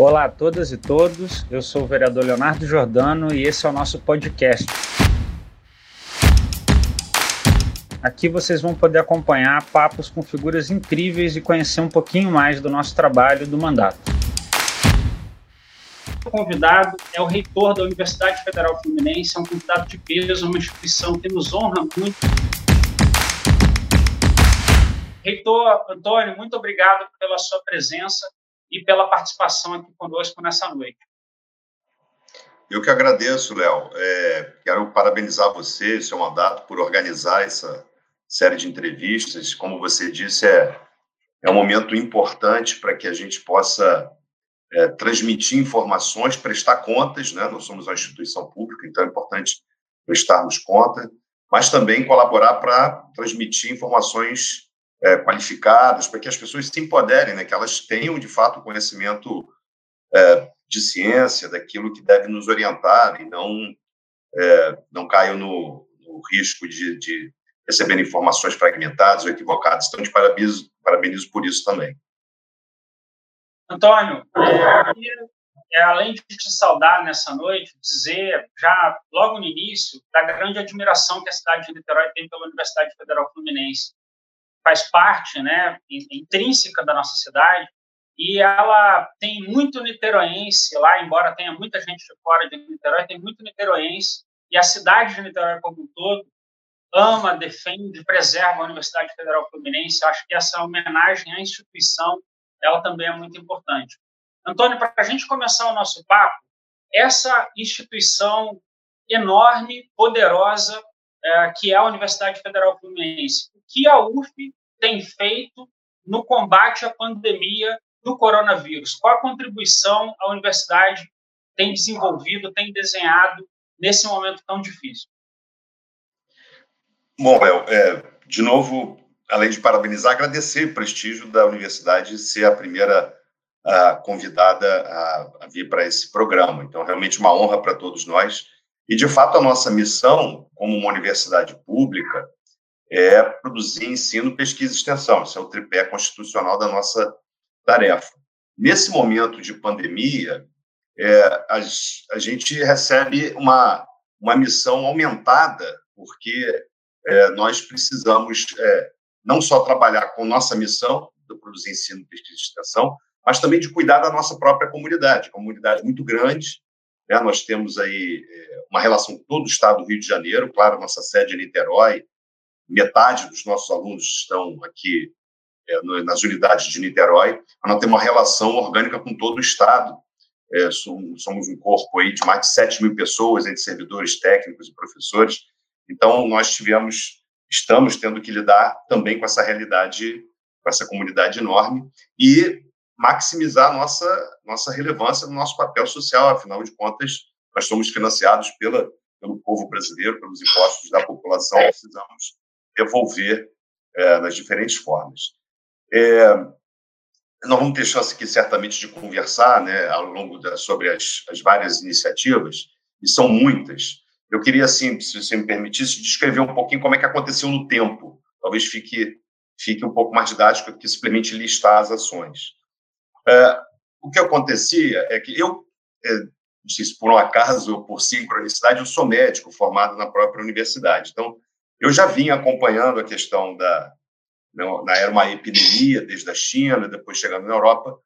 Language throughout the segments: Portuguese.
Olá a todas e todos, eu sou o vereador Leonardo Jordano e esse é o nosso podcast. Aqui vocês vão poder acompanhar papos com figuras incríveis e conhecer um pouquinho mais do nosso trabalho do mandato. O convidado é o reitor da Universidade Federal Fluminense, é um convidado de peso, uma instituição que nos honra muito. Reitor Antônio, muito obrigado pela sua presença e pela participação aqui conosco nessa noite. Eu que agradeço, Léo. É, quero parabenizar você, seu mandato, por organizar essa série de entrevistas. Como você disse, é, é um momento importante para que a gente possa é, transmitir informações, prestar contas. Né? Nós somos uma instituição pública, então é importante prestarmos conta, mas também colaborar para transmitir informações é, qualificadas, para que as pessoas se empoderem, né, que elas tenham, de fato, conhecimento é, de ciência, daquilo que deve nos orientar, e não, é, não caiam no, no risco de, de receber informações fragmentadas ou equivocadas. Então, te parabenizo, parabenizo por isso também. Antônio, é, além de te saudar nessa noite, dizer já logo no início da grande admiração que a cidade de Niterói tem pela Universidade Federal Fluminense faz parte, né, intrínseca da nossa cidade, e ela tem muito niteroense lá, embora tenha muita gente de fora de Niterói, tem muito niteroense, e a cidade de Niterói como um todo ama, defende, preserva a Universidade Federal Fluminense. Acho que essa homenagem à instituição, ela também é muito importante. Antônio, para a gente começar o nosso papo, essa instituição enorme, poderosa, é, que é a Universidade Federal Fluminense, o que a UF tem feito no combate à pandemia do coronavírus? Qual a contribuição a universidade tem desenvolvido, tem desenhado nesse momento tão difícil? Bom, Léo, é, de novo, além de parabenizar, agradecer o prestígio da universidade ser a primeira a, convidada a, a vir para esse programa. Então, realmente uma honra para todos nós. E, de fato, a nossa missão, como uma universidade pública, é produzir ensino, pesquisa e extensão. Esse é o tripé constitucional da nossa tarefa. Nesse momento de pandemia, é, a, a, gente recebe uma, uma missão aumentada, porque é, nós precisamos é, não só trabalhar com nossa missão, de produzir ensino, pesquisa e extensão, mas também de cuidar da nossa própria comunidade, comunidade muito grande. Né? Nós temos aí é, uma relação com todo o estado do Rio de Janeiro, claro, nossa sede é Niterói, metade dos nossos alunos estão aqui é, no, nas unidades de Niterói, mas nós temos uma relação orgânica com todo o Estado. É, somos um corpo aí de mais de 7 mil pessoas, entre servidores técnicos e professores. Então, nós tivemos, estamos tendo que lidar também com essa realidade, com essa comunidade enorme e maximizar nossa nossa relevância no nosso papel social. Afinal de contas, nós somos financiados pela, pelo povo brasileiro, pelos impostos da população, precisamos devolver é, nas diferentes formas. É, nós vamos ter chance aqui, certamente, de conversar né, ao longo da, sobre as, as várias iniciativas, e são muitas. Eu queria, assim, se você me permitisse, descrever um pouquinho como é que aconteceu no tempo. Talvez fique, fique um pouco mais didático do que simplesmente listar as ações. É, o que acontecia é que eu, é, não sei se por um acaso ou por sincronicidade, eu sou médico formado na própria universidade. Então, eu já vinha acompanhando a questão da. Na era uma epidemia desde a China, depois chegando na Europa,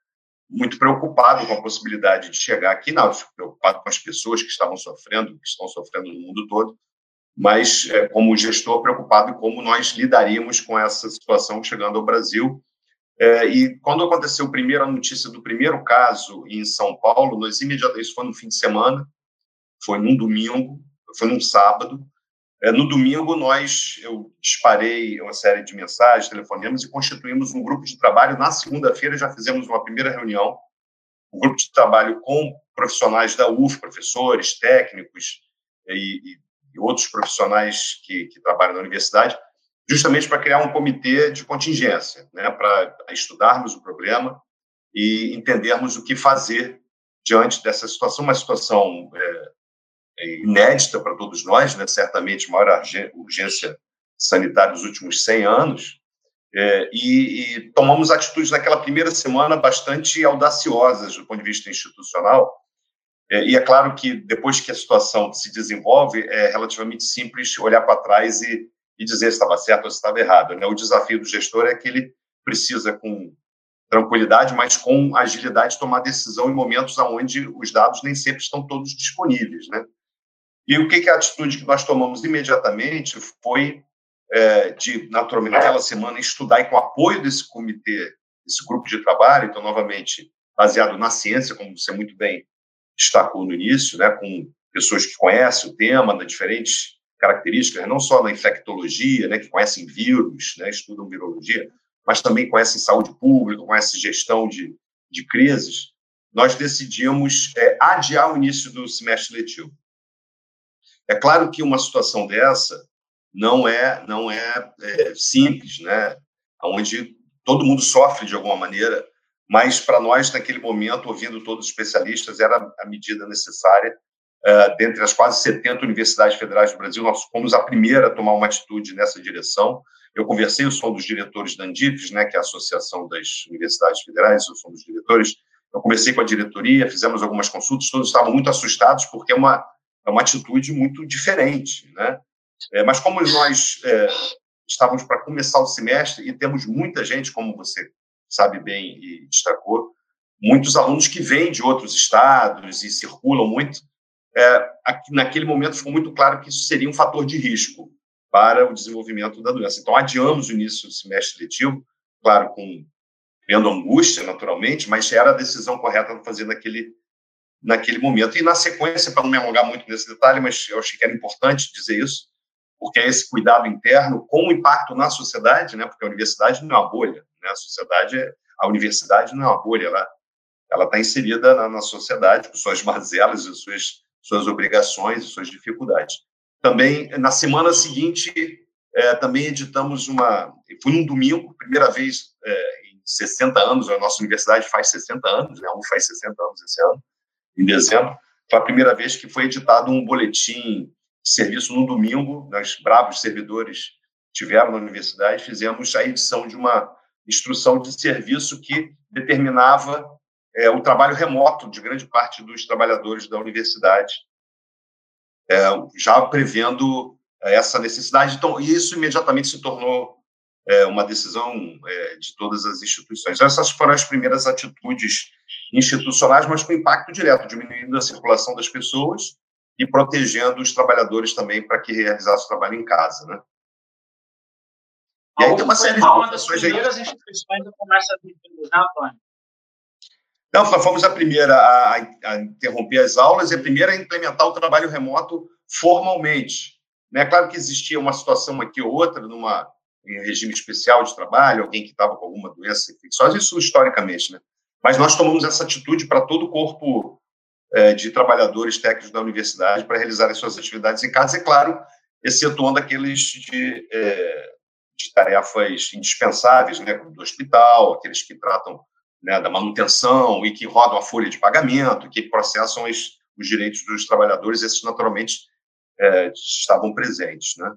muito preocupado com a possibilidade de chegar aqui, não, preocupado com as pessoas que estavam sofrendo, que estão sofrendo no mundo todo, mas é, como gestor preocupado como nós lidaríamos com essa situação chegando ao Brasil. É, e quando aconteceu a primeira notícia do primeiro caso em São Paulo, nós imediatamente, isso foi no fim de semana, foi num domingo, foi num sábado, no domingo, nós, eu disparei uma série de mensagens, telefonemas e constituímos um grupo de trabalho. Na segunda-feira, já fizemos uma primeira reunião, um grupo de trabalho com profissionais da UF, professores, técnicos e, e, e outros profissionais que, que, trabalham na universidade, justamente para criar um comitê de contingência, né, para estudarmos o problema e entendermos o que fazer diante dessa situação, uma situação é, é inédita para todos nós, né? certamente maior urgência sanitária dos últimos 100 anos, É, e, e, tomamos atitudes naquela primeira semana bastante audaciosas do ponto de vista institucional. É, e é claro que depois que a situação se desenvolve, é relativamente simples olhar para trás e, e dizer se estava certo ou se estava errado. Né? O desafio do gestor é que ele precisa, com tranquilidade, mas com agilidade, tomar decisão em momentos onde os dados nem sempre estão todos disponíveis. Né? E o que, que a atitude que nós tomamos imediatamente foi é, de, naturalmente, naquela semana, estudar e com o apoio desse comitê, desse grupo de trabalho, então, novamente, baseado na ciência, como você muito bem destacou no início, né, com pessoas que conhecem o tema, das diferentes características, não só na infectologia, né, que conhecem vírus, né, estudam virologia, mas também conhecem saúde pública, conhecem gestão de, de crises, nós decidimos é, adiar o início do semestre letivo. É claro que uma situação dessa não é não é, é simples, né? Onde todo mundo sofre de alguma maneira, mas para nós naquele momento, ouvindo todos os especialistas, era a medida necessária. Uh, dentre as quase 70 universidades federais do Brasil, nós fomos a primeira a tomar uma atitude nessa direção. Eu conversei, eu sou um dos diretores da Andifes, né, que é a Associação das Universidades Federais, eu sou um dos diretores. Eu conversei com a diretoria, fizemos algumas consultas, todos estavam muito assustados, porque é uma, é uma atitude muito diferente, né? É, mas como nós é, estávamos para começar o semestre e temos muita gente, como você sabe bem e destacou, muitos alunos que vêm de outros estados e circulam muito, é, naquele momento ficou muito claro que isso seria um fator de risco para o desenvolvimento da doença. Então, adiamos o início do semestre letivo, claro, com angústia, naturalmente, mas era a decisão correta de fazer naquele, naquele momento. E, na sequência, para não me alongar muito nesse detalhe, mas eu achei que era importante dizer isso, porque é esse cuidado interno com o impacto na sociedade, né? Porque a universidade não é uma bolha, né? A sociedade, é, a universidade não é uma bolha, ela ela está inserida na, na, sociedade com suas mazelas suas suas obrigações e suas dificuldades. Também na semana seguinte é, também editamos uma, foi num domingo, primeira vez é, em 60 anos, a nossa universidade faz 60 anos, né? Um faz 60 anos esse ano, em dezembro. Foi a primeira vez que foi editado um boletim serviço no domingo, nós, bravos servidores, tiveram na universidade, fizemos a edição de uma instrução de serviço que determinava é, o trabalho remoto de grande parte dos trabalhadores da universidade, é, já prevendo é, essa necessidade. Então, isso imediatamente se tornou é, uma decisão é, de todas as instituições. Essas foram as primeiras atitudes institucionais, mas com impacto direto, diminuindo a circulação das pessoas e protegendo os trabalhadores também para que realizassem o trabalho em casa, né? E aí tem uma série de uma das primeiras aí. instituições do comércio admitido, né, Antônio? Não, nós fomos a primeira a, a, interromper as aulas e a primeira a implementar o trabalho remoto formalmente. É claro que existia uma situação aqui ou outra, numa, em regime especial de trabalho, alguém que estava com alguma doença infecciosa, isso historicamente, né? Mas nós tomamos essa atitude para todo o corpo é, de trabalhadores técnicos da universidade para realizar as suas atividades em casa, e, claro, excetuando aqueles de, é, de tarefas indispensáveis, né, como do hospital, aqueles que tratam né, da manutenção e que rodam a folha de pagamento, que processam os, os direitos dos trabalhadores, esses naturalmente é, estavam presentes, né?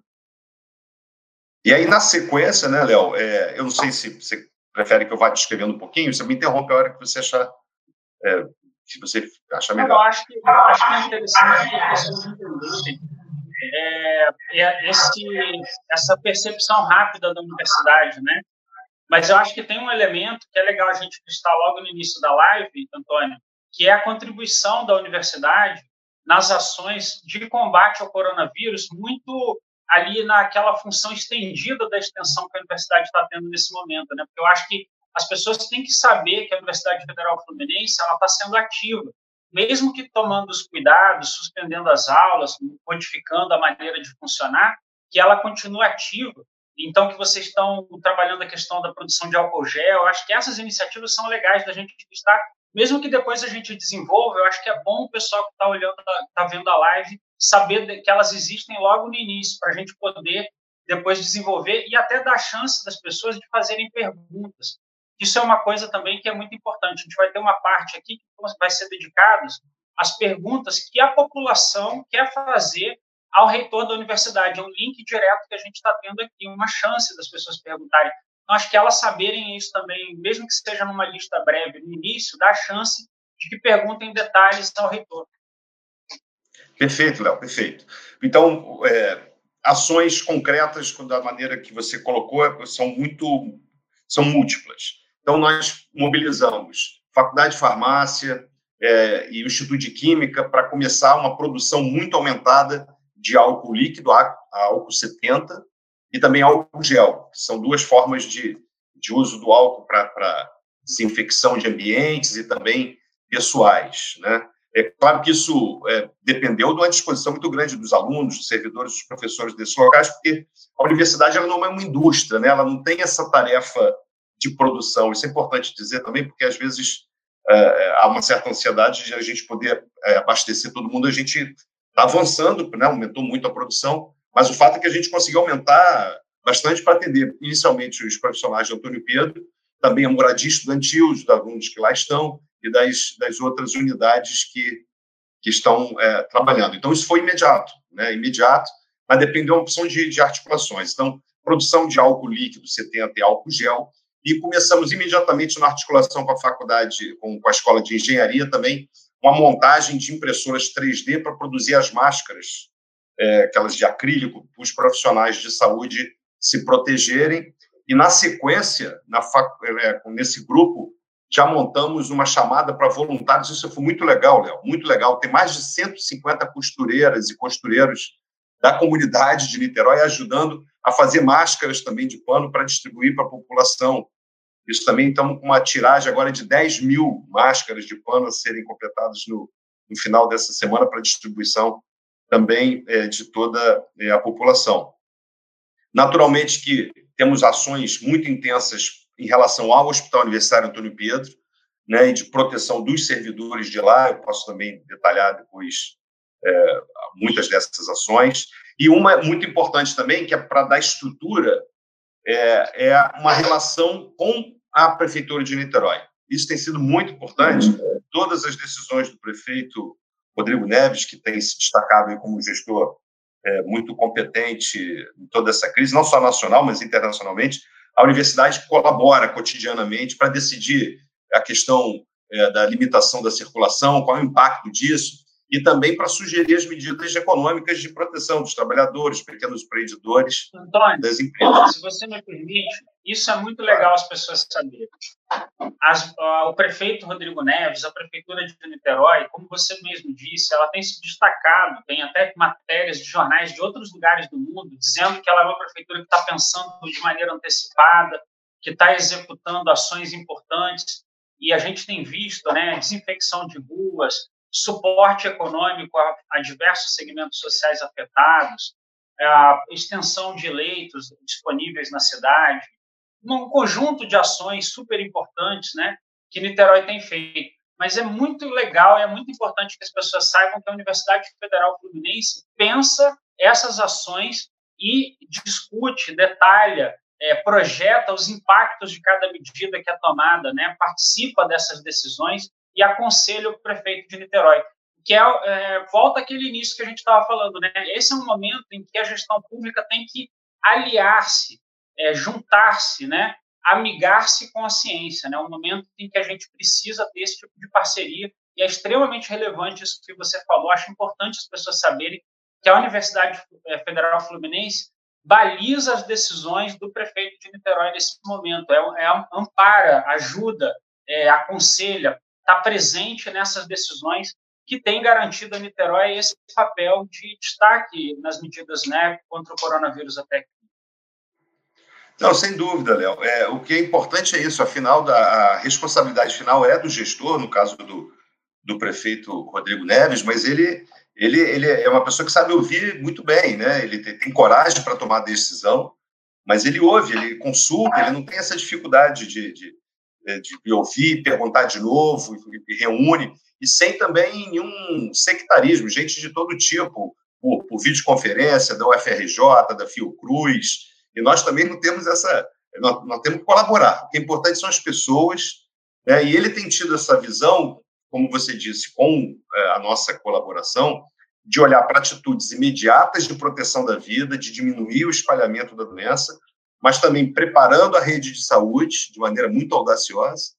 E aí, na sequência, né, Léo, é, eu não sei se você prefere que eu vá descrevendo um pouquinho, você me interrompe a hora que você achar é, se você acha melhor. Eu acho que, eu acho que é interessante que as pessoas entenderem é, é esse, essa percepção rápida da universidade, né? Mas eu acho que tem um elemento que é legal a gente listar logo no início da live, Antônio, que é a contribuição da universidade nas ações de combate ao coronavírus, muito ali naquela função estendida da extensão que a universidade está tendo nesse momento, né? Porque eu acho que as pessoas têm que saber que a Universidade Federal Fluminense ela está sendo ativa, mesmo que tomando os cuidados, suspendendo as aulas, modificando a maneira de funcionar, que ela continue ativa. Então, que vocês estão trabalhando a questão da produção de álcool gel, eu acho que essas iniciativas são legais da gente estar, mesmo que depois a gente desenvolva, eu acho que é bom o pessoal que está olhando, está vendo a live, saber que elas existem logo no início, para a gente poder depois desenvolver e até dar chance das pessoas de fazerem perguntas. Isso é uma coisa também que é muito importante. A gente vai ter uma parte aqui que vai ser dedicada às perguntas que a população quer fazer ao reitor da universidade. É um link direto que a gente está tendo aqui, uma chance das pessoas perguntarem Então, acho que elas saberem isso também, mesmo que seja numa lista breve no início, dá chance de que perguntem detalhes ao reitor. Perfeito, Léo, perfeito. Então, é, ações concretas, da maneira que você colocou, são muito, são múltiplas. Então, nós mobilizamos Faculdade de Farmácia é, e o Instituto de Química para começar uma produção muito aumentada de álcool líquido, álcool 70, e também álcool gel, que são duas formas de, de uso do álcool para desinfecção de ambientes e também pessoais, né? É claro que isso é, dependeu de uma disposição muito grande dos alunos, dos servidores, dos professores desses locais, porque a universidade ela não é uma indústria, né? ela não tem essa tarefa de produção. Isso é importante dizer também, porque às vezes é, há uma certa ansiedade de a gente poder é, abastecer todo mundo. A gente está avançando, né? aumentou muito a produção, mas o fato é que a gente conseguiu aumentar bastante para atender inicialmente os profissionais de Antônio Pedro, também a moradia estudantil, os alunos que lá estão, e das, das outras unidades que, que estão é, trabalhando. Então, isso foi imediato, né? imediato, mas depende de uma opção de, de articulações. Então, produção de álcool líquido 70 e álcool gel, e começamos imediatamente na articulação com a faculdade, com, com a escola de engenharia também, uma montagem de impressoras 3D para produzir as máscaras, é, aquelas de acrílico, para os profissionais de saúde se protegerem. E, na sequência, na, é, nesse grupo, já montamos uma chamada para voluntários. Isso foi muito legal, Léo, muito legal. Tem mais de 150 costureiras e costureiros da comunidade de Niterói ajudando a fazer máscaras também de pano para distribuir para a população. Isso também estamos com uma tiragem agora de 10 mil máscaras de pano a serem completadas no, no final dessa semana para distribuição também é, de toda é, a população. Naturalmente que temos ações muito intensas em relação ao Hospital Universitário Antônio Pedro, né, e de proteção dos servidores de lá, eu posso também detalhar depois é, muitas dessas ações. E uma muito importante também, que é para dar estrutura, é, é uma relação com a Prefeitura de Niterói. Isso tem sido muito importante. Todas as decisões do prefeito Rodrigo Neves, que tem se destacado como gestor é, muito competente em toda essa crise, não só nacional, mas internacionalmente, a universidade colabora cotidianamente para decidir a questão é, da limitação da circulação, qual é o impacto disso, e também para sugerir as medidas econômicas de proteção dos trabalhadores, pequenos empreendedores, Antônio, das empresas. Se você me permite, isso é muito legal as pessoas saberem. As, o prefeito Rodrigo Neves, a prefeitura de Niterói, como você mesmo disse, ela tem se destacado, tem até matérias de jornais de outros lugares do mundo dizendo que ela é uma prefeitura que está pensando de maneira antecipada, que está executando ações importantes, e a gente tem visto, né, desinfecção de ruas, suporte econômico a, a diversos segmentos sociais afetados, a extensão de leitos disponíveis na cidade, um conjunto de ações super importantes, né, que Niterói tem feito. Mas é muito legal, é muito importante que as pessoas saibam que a Universidade Federal Fluminense pensa essas ações e discute, detalha, é, projeta os impactos de cada medida que é tomada, né, participa dessas decisões e aconselha o prefeito de Niterói. Que é, é volta aquele início que a gente estava falando, né? Esse é um momento em que a gestão pública tem que aliar-se, é, juntar-se, né? amigar-se com a ciência, né? Um momento em que a gente precisa ter esse tipo de parceria e é extremamente relevante isso que você falou. Acho importante as pessoas saberem que a Universidade é, Federal Fluminense baliza as decisões do prefeito de Niterói nesse momento, é, é ampara, ajuda, é, aconselha, está presente nessas decisões que tem garantido a Niterói esse papel de destaque nas medidas né, contra o coronavírus até aqui. Não, sem dúvida, Léo. É, o que é importante é isso, afinal, da, a responsabilidade final é do gestor, no caso do, do prefeito Rodrigo Neves, mas ele, ele, ele é uma pessoa que sabe ouvir muito bem, né? ele tem, tem coragem para tomar decisão, mas ele ouve, ele consulta, ele não tem essa dificuldade de, de, é, de ouvir, perguntar de novo, e reúne, e sem também nenhum sectarismo, gente de todo tipo, por, por videoconferência, da UFRJ, da Fiocruz, e nós também não temos essa. Nós, nós temos que colaborar. O que é importante são as pessoas, né? e ele tem tido essa visão, como você disse, com é, a nossa colaboração, de olhar para atitudes imediatas de proteção da vida, de diminuir o espalhamento da doença, mas também preparando a rede de saúde de maneira muito audaciosa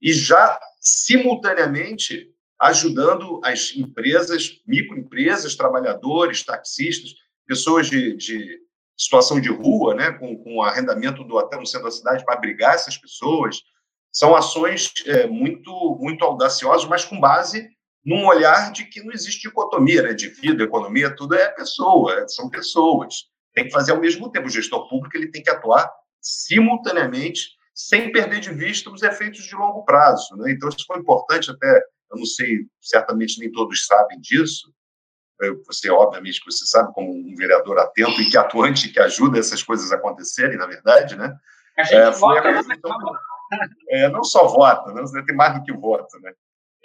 e já simultaneamente ajudando as empresas, microempresas, trabalhadores, taxistas, pessoas de, de situação de rua, né, com, com arrendamento do hotel no centro da cidade para abrigar essas pessoas. São ações é, muito, muito audaciosas, mas com base num olhar de que não existe dicotomia né, de vida, economia, tudo é pessoa, são pessoas. Tem que fazer ao mesmo tempo. O gestor público ele tem que atuar simultaneamente, sem perder de vista os efeitos de longo prazo. Né? Então, isso foi importante até, eu não sei, certamente nem todos sabem disso, você, obviamente, que você sabe, como um vereador atento e que atuante, que ajuda essas coisas a acontecerem, na verdade, né? A gente é, vota, a questão, é, não só vota, né? tem mais do que vota, né?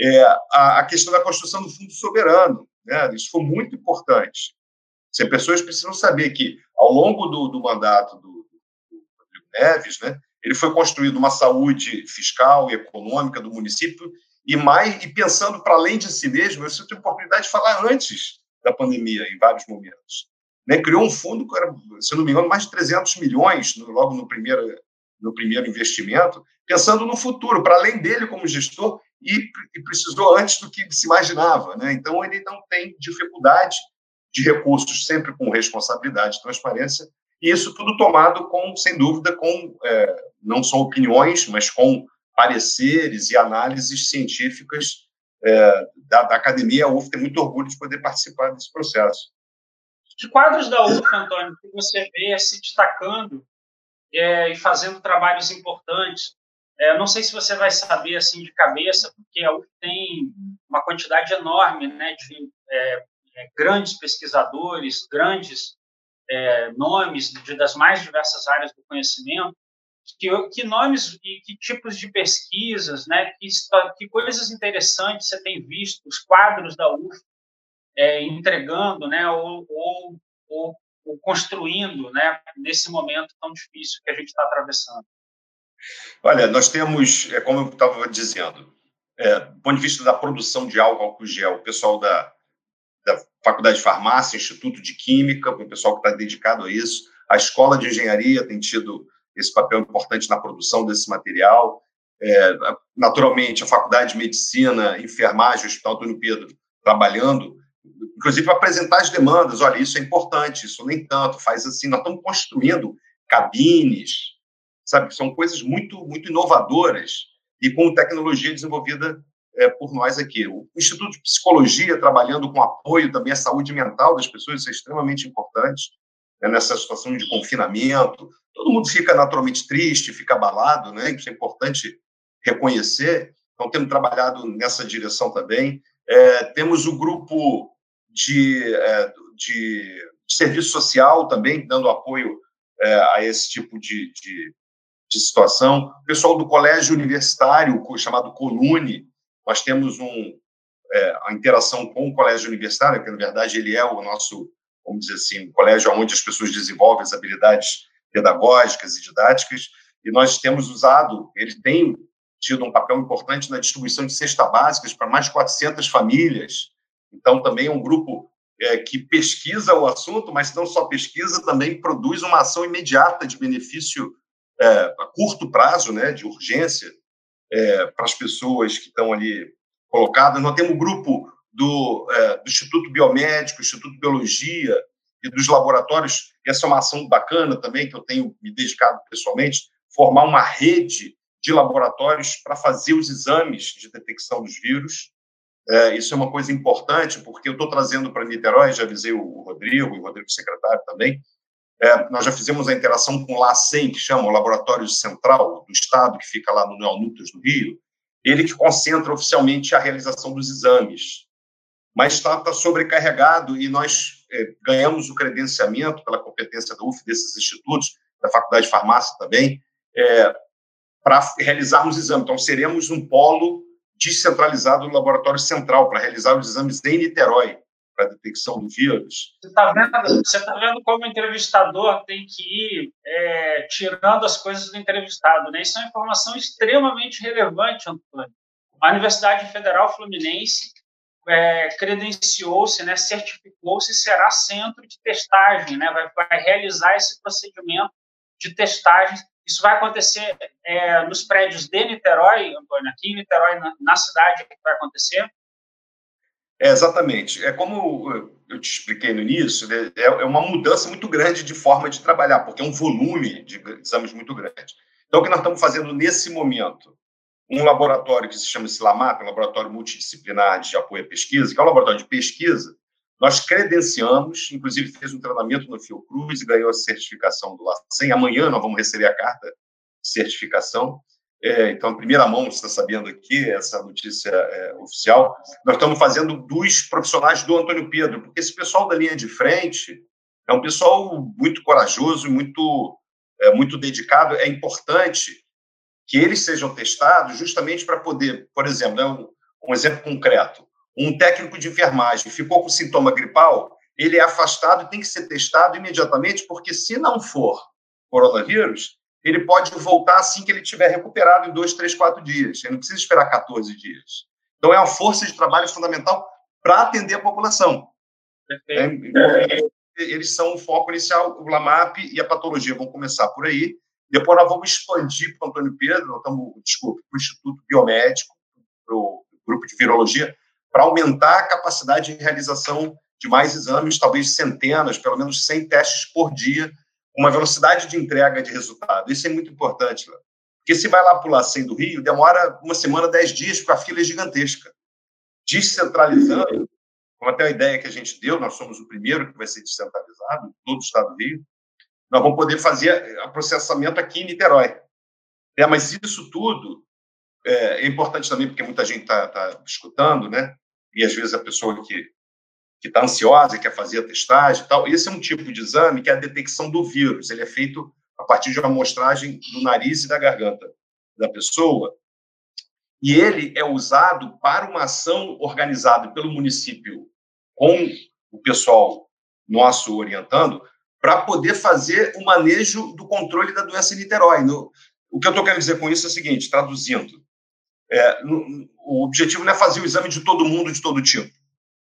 É, a, a, questão da construção do fundo soberano, né? Isso foi muito importante. As pessoas precisam saber que, ao longo do, do mandato do, do Rodrigo Neves, né? Ele foi construído uma saúde fiscal e econômica do município e mais e pensando para além de si mesmo, eu tive a oportunidade de falar antes da pandemia, em vários momentos. Né? Criou um fundo que era, se não me engano, mais de 300 milhões no, logo no primeiro, no primeiro investimento, pensando no futuro, para além dele como gestor, e, e, precisou antes do que se imaginava. Né? Então, ele não tem dificuldade de recursos, sempre com responsabilidade, transparência, e isso tudo tomado com, sem dúvida, com é, não só opiniões, mas com pareceres e análises científicas é, da, da, academia. A UF tem muito orgulho de poder participar desse processo. Que quadros da UF, Antônio, que você vê se destacando é, e fazendo trabalhos importantes? É, não sei se você vai saber assim de cabeça, porque a UF tem uma quantidade enorme né, de é, é, grandes pesquisadores, grandes é, nomes de, das mais diversas áreas do conhecimento, que, que nomes e que tipos de pesquisas, né, que, que coisas interessantes você tem visto, os quadros da UF é, entregando, né, ou, ou, ou, ou, construindo, né, nesse momento tão difícil que a gente está atravessando? Olha, nós temos, é, como eu estava dizendo, é, do ponto de vista da produção de álcool gel, o pessoal da, da Faculdade de Farmácia, Instituto de Química, o pessoal que está dedicado a isso, a Escola de Engenharia tem tido esse papel importante na produção desse material. É, naturalmente, a Faculdade de Medicina, Enfermagem, Hospital Antônio Pedro, trabalhando, inclusive para apresentar as demandas. Olha, isso é importante, isso nem tanto, faz assim. Nós estamos construindo cabines, sabe? São coisas muito, muito inovadoras e com tecnologia desenvolvida é, por nós aqui. O Instituto de Psicologia, trabalhando com apoio também à saúde mental das pessoas, isso é extremamente importante né, nessa situação de confinamento. Todo mundo fica naturalmente triste, fica abalado, né? Isso é importante reconhecer. Então, temos trabalhado nessa direção também. É, temos o grupo de, é, de, serviço social também, dando apoio é, a esse tipo de, de, de, situação. O pessoal do colégio universitário, chamado Colune, nós temos um, é, a interação com o colégio universitário, que na verdade ele é o nosso vamos dizer assim, um colégio onde as pessoas desenvolvem as habilidades pedagógicas e didáticas, e nós temos usado, ele tem tido um papel importante na distribuição de cesta básicas para mais de 400 famílias. Então, também é um grupo é, que pesquisa o assunto, mas não só pesquisa, também produz uma ação imediata de benefício é, a curto prazo, né, de urgência, é, para as pessoas que estão ali colocadas. Nós temos um grupo do, é, do Instituto Biomédico, Instituto Biologia e dos laboratórios. Essa é uma ação bacana também, que eu tenho me dedicado pessoalmente, formar uma rede de laboratórios para fazer os exames de detecção dos vírus. É, isso é uma coisa importante, porque eu estou trazendo para Niterói, já avisei o Rodrigo, e o Rodrigo secretário também, é, nós já fizemos a interação com o LACEN, que chama o Laboratório Central do Estado, que fica lá no Neonúcleos do Rio, ele que concentra oficialmente a realização dos exames mas está, tá sobrecarregado e nós é, ganhamos o credenciamento pela competência da UF, desses institutos, da Faculdade de Farmácia também, é, para realizarmos exames. Então, seremos um polo descentralizado do laboratório central para realizar os exames em Niterói, para detecção do vírus. Você está vendo, você tá vendo como o entrevistador tem que ir é, tirando as coisas do entrevistado. Né? Isso é uma informação extremamente relevante, Antônio. A Universidade Federal Fluminense é, credenciou-se, né, certificou-se será centro de testagem, né, vai, vai realizar esse procedimento de testagens. Isso vai acontecer é, nos prédios de Niterói, Antônio, aqui em Niterói, na, na cidade, que vai acontecer? É, exatamente. É como eu te expliquei no início, né, é, é uma mudança muito grande de forma de trabalhar, porque é um volume de exames muito grande. Então, o que nós estamos fazendo nesse momento? Um laboratório que se chama SILAMAP, um laboratório multidisciplinar de apoio à pesquisa, que é um laboratório de pesquisa, nós credenciamos, inclusive fez um treinamento no Fiocruz e ganhou a certificação do LACEN. Amanhã nós vamos receber a carta de certificação. É, então, primeira mão, você está sabendo aqui, essa notícia é, oficial. Nós estamos fazendo dos profissionais do Antônio Pedro, porque esse pessoal da linha de frente é um pessoal muito corajoso, muito, é, muito dedicado. É importante que eles sejam testados justamente para poder, por exemplo, né, um, um exemplo concreto um técnico de enfermagem ficou com sintoma gripal, ele é afastado e tem que ser testado imediatamente, porque se não for coronavírus, ele pode voltar assim que ele tiver recuperado em dois, três, quatro dias. Ele não precisa esperar 14 dias. Então, é uma força de trabalho fundamental para atender a população. É, eles são o foco inicial, o LAMAP e a patologia vão começar por aí. Depois nós vamos expandir para o Antônio Pedro, estamos, desculpa, para o Instituto Biomédico, para o grupo de virologia, para aumentar a capacidade de realização de mais exames, talvez centenas, pelo menos 100 testes por dia, uma velocidade de entrega de resultado. Isso é muito importante, Léo. Porque se vai lá para o do Rio, demora uma semana, dez dias, porque a fila é gigantesca. Descentralizando, como até a ideia que a gente deu, nós somos o primeiro que vai ser descentralizado, todo o estado do Rio, nós vamos poder fazer o processamento aqui em Niterói. É, mas isso tudo é, é importante também, porque muita gente está tá escutando, né? E às vezes a pessoa que que está ansiosa e quer fazer a testagem e tal. Esse é um tipo de exame que é a detecção do vírus. Ele é feito a partir de uma amostragem do nariz e da garganta da pessoa. E ele é usado para uma ação organizada pelo município com o pessoal nosso orientando para poder fazer o manejo do controle da doença em Niterói. No, o que eu estou querendo dizer com isso é o seguinte, traduzindo, é, no, o objetivo não é fazer o exame de todo mundo, de todo tipo.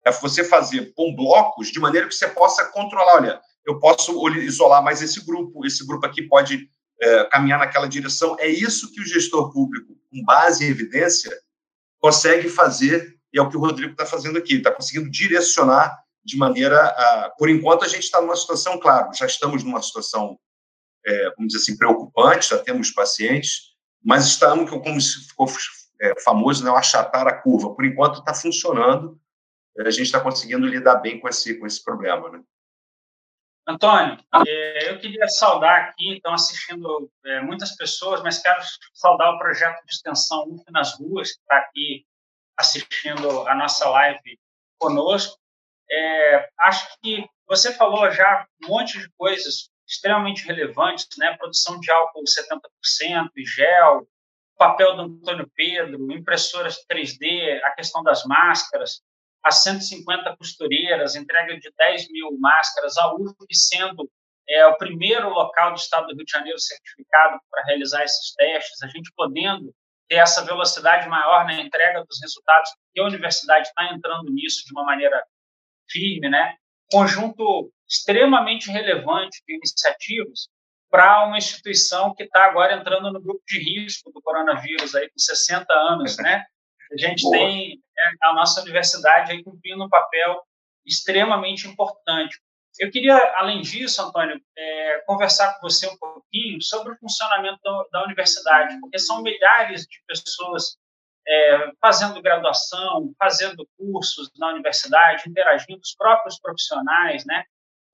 É você fazer com blocos de maneira que você possa controlar. Olha, eu posso isolar mais esse grupo, esse grupo aqui pode é, caminhar naquela direção. É isso que o gestor público, com base em evidência, consegue fazer, e é o que o Rodrigo está fazendo aqui, está conseguindo direcionar de maneira a. Por enquanto, a gente está numa situação, claro, já estamos numa situação, é, vamos dizer assim, preocupante, já temos pacientes, mas estamos, como ficou é, famoso, né, achatar a curva. Por enquanto está funcionando, a gente está conseguindo lidar bem com esse, com esse problema. Né? Antônio, é, eu queria saudar aqui, estão assistindo é, muitas pessoas, mas quero saudar o projeto de extensão UF nas ruas, que está aqui assistindo a nossa live conosco. É, acho que você falou já um monte de coisas extremamente relevantes, né? Produção de álcool 70%, gel, papel do Antônio Pedro, impressoras 3D, a questão das máscaras, as 150 costureiras, entrega de 10 mil máscaras, a UF sendo é, o primeiro local do estado do Rio de Janeiro certificado para realizar esses testes, a gente podendo ter essa velocidade maior na entrega dos resultados, porque a universidade está entrando nisso de uma maneira firme, né? Conjunto extremamente relevante de iniciativas para uma instituição que está agora entrando no grupo de risco do coronavírus, aí com 60 anos, né? A gente Boa. tem é, a nossa universidade aí cumprindo um papel extremamente importante. Eu queria, além disso, Antônio, é, conversar com você um pouquinho sobre o funcionamento da, universidade, porque são milhares de pessoas é, fazendo graduação, fazendo cursos na universidade, interagindo, os próprios profissionais, né?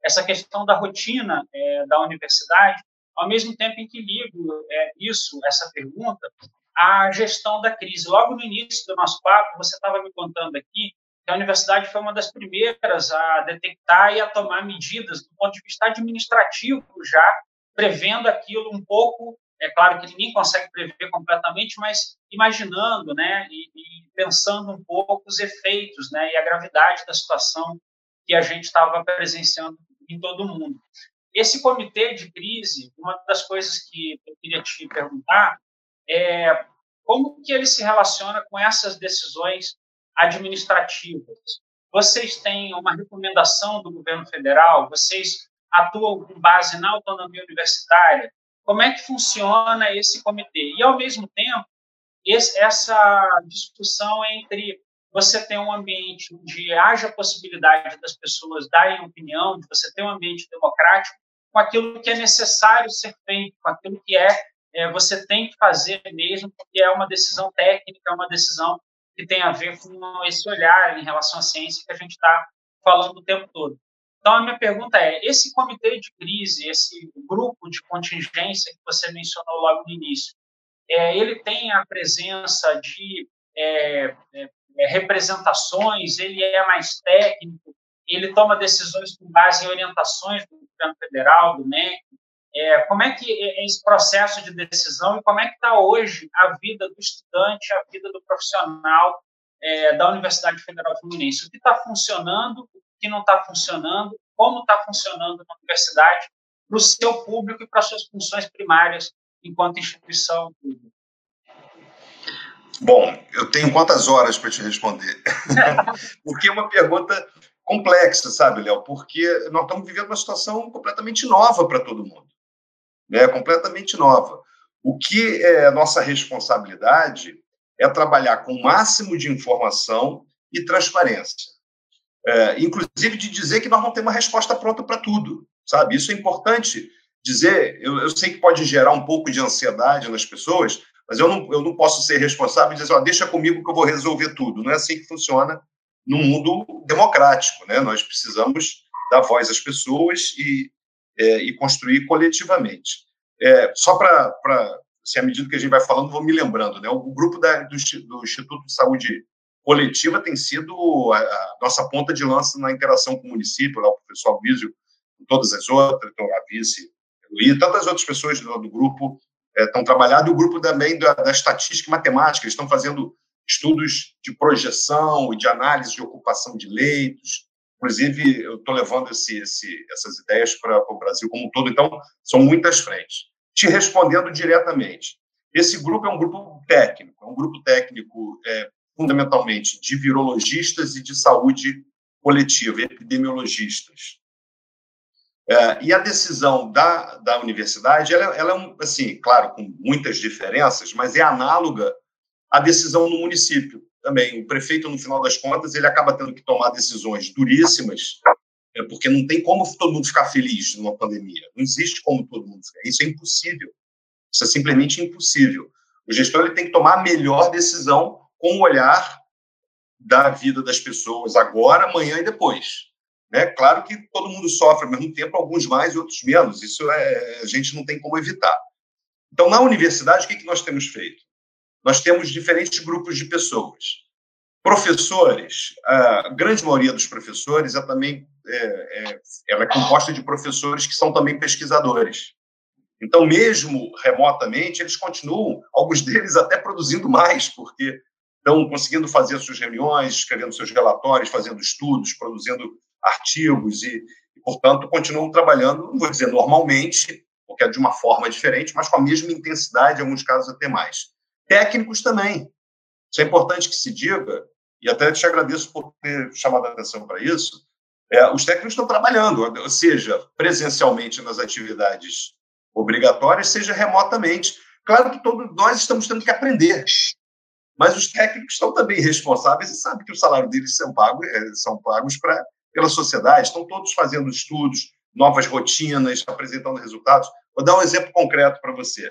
essa questão da rotina é, da universidade, ao mesmo tempo em que ligo é, isso, essa pergunta, à gestão da crise. Logo no início do nosso papo, você estava me contando aqui que a universidade foi uma das primeiras a detectar e a tomar medidas do ponto de vista administrativo já, prevendo aquilo um pouco, é claro que ninguém consegue prever completamente, mas imaginando, né, e, e pensando um pouco os efeitos, né, e a gravidade da situação que a gente estava presenciando em todo o mundo. Esse comitê de crise, uma das coisas que eu queria te perguntar é como que ele se relaciona com essas decisões administrativas. Vocês têm uma recomendação do governo federal? Vocês atuam com base na autonomia universitária? Como é que funciona esse comitê. E, ao mesmo tempo, esse, essa discussão entre você ter um ambiente onde haja possibilidade das pessoas darem opinião, de você ter um ambiente democrático, com aquilo que é necessário ser feito, com aquilo que é, é você tem que fazer mesmo, porque é uma decisão técnica, é uma decisão que tem a ver com esse olhar em relação à ciência que a gente está falando o tempo todo. Então, a minha pergunta é: esse comitê de crise, esse grupo de contingência que você mencionou logo no início, é, ele tem a presença de é, é, é representações, ele é mais técnico, ele toma decisões com base em orientações do governo federal, do MEC. É, como é que é esse processo de decisão e como é que está hoje a vida do estudante, a vida do profissional é, da Universidade Federal Fluminense? O que está funcionando, o que não está funcionando, como está funcionando na universidade para o seu público e para as suas funções primárias enquanto instituição pública? Bom, eu tenho quantas horas para te responder? Porque é uma pergunta complexa, sabe, Léo? Porque nós estamos vivendo uma situação completamente nova para todo mundo, né? Completamente nova. O que é nossa responsabilidade é trabalhar com o máximo de informação e transparência. É, inclusive de dizer que nós não temos uma resposta pronta para tudo, sabe? Isso é importante dizer. Eu, eu, sei que pode gerar um pouco de ansiedade nas pessoas, mas eu não, eu não posso ser responsável e dizer, ó, deixa comigo que eu vou resolver tudo. Não é assim que funciona no mundo democrático, né? Nós precisamos dar voz às pessoas e, é, e construir coletivamente. É, só para, se à medida que a gente vai falando, vou me lembrando, né? O grupo da, do, do Instituto de Saúde Coletiva tem sido a, a, nossa ponta de lança na interação com o município, lá o professor Albísio, com todas as outras, então, a vice e tantas outras pessoas do, do grupo é, estão trabalhando, e o grupo também da, da estatística e matemática, eles estão fazendo estudos de projeção e de análise de ocupação de leitos. Inclusive, eu estou levando esse, esse, essas ideias para o Brasil como um todo, então, são muitas frentes. Te respondendo diretamente, esse grupo é um grupo técnico, é um grupo técnico é, fundamentalmente de virologistas e de saúde coletiva, epidemiologistas. É, e a decisão da, da universidade, ela, ela é, um, assim, claro, com muitas diferenças, mas é análoga a decisão no município também. O prefeito, no final das contas, ele acaba tendo que tomar decisões duríssimas, é, porque não tem como todo mundo ficar feliz numa pandemia. Não existe como todo mundo ficar. Isso é impossível. Isso é simplesmente impossível. O gestor ele tem que tomar a melhor decisão com o olhar da vida das pessoas agora, amanhã e depois. Né? Claro que todo mundo sofre ao mesmo tempo, alguns mais e outros menos. Isso é, a gente não tem como evitar. Então, na universidade, o que, que nós temos feito? nós temos diferentes grupos de pessoas. Professores, a grande maioria dos professores é também é, é, ela é composta de professores que são também pesquisadores. Então, mesmo remotamente, eles continuam, alguns deles até produzindo mais, porque estão conseguindo fazer suas reuniões, escrevendo seus relatórios, fazendo estudos, produzindo artigos e, e, portanto, continuam trabalhando, não vou dizer normalmente, porque é de uma forma diferente, mas com a mesma intensidade, em alguns casos até mais. Técnicos também. Isso é importante que se diga, e até te agradeço por ter chamado a atenção para isso. É, os técnicos estão trabalhando, seja presencialmente nas atividades obrigatórias, seja remotamente. Claro que todos nós estamos tendo que aprender, mas os técnicos estão também responsáveis e sabem que o salário deles são pagos, é, são pagos pra, pela sociedade. Estão todos fazendo estudos, novas rotinas, apresentando resultados. Vou dar um exemplo concreto para você.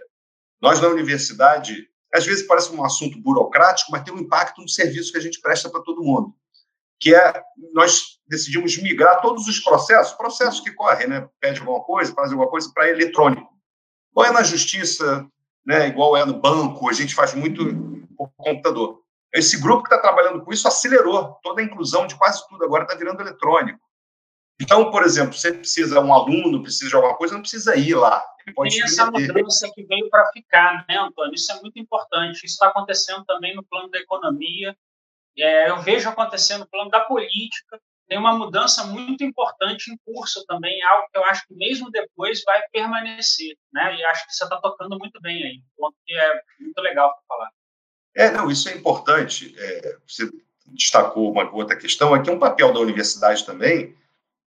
Nós, na universidade, às vezes parece um assunto burocrático, mas tem um impacto no serviço que a gente presta para todo mundo, que é nós decidimos migrar todos os processos, processos que correm, né? Pede alguma coisa, faz alguma coisa para eletrônico. Igual é na justiça, né? Igual é no banco, a gente faz muito por computador. Esse grupo que está trabalhando com isso acelerou toda a inclusão de quase tudo, agora está virando eletrônico. Então, por exemplo, você precisa, um aluno precisa de alguma coisa, não precisa ir lá. Ele pode Tem essa mudança que veio para ficar, né, Antônio? Isso é muito importante. Isso está acontecendo também no plano da economia. É, eu vejo acontecendo no plano da política. Tem uma mudança muito importante em curso também, algo que eu acho que mesmo depois vai permanecer, né? E acho que você está tocando muito bem aí, um ponto que é muito legal para falar. É, não, isso é importante. É, você destacou uma outra questão, aqui é um papel da universidade também,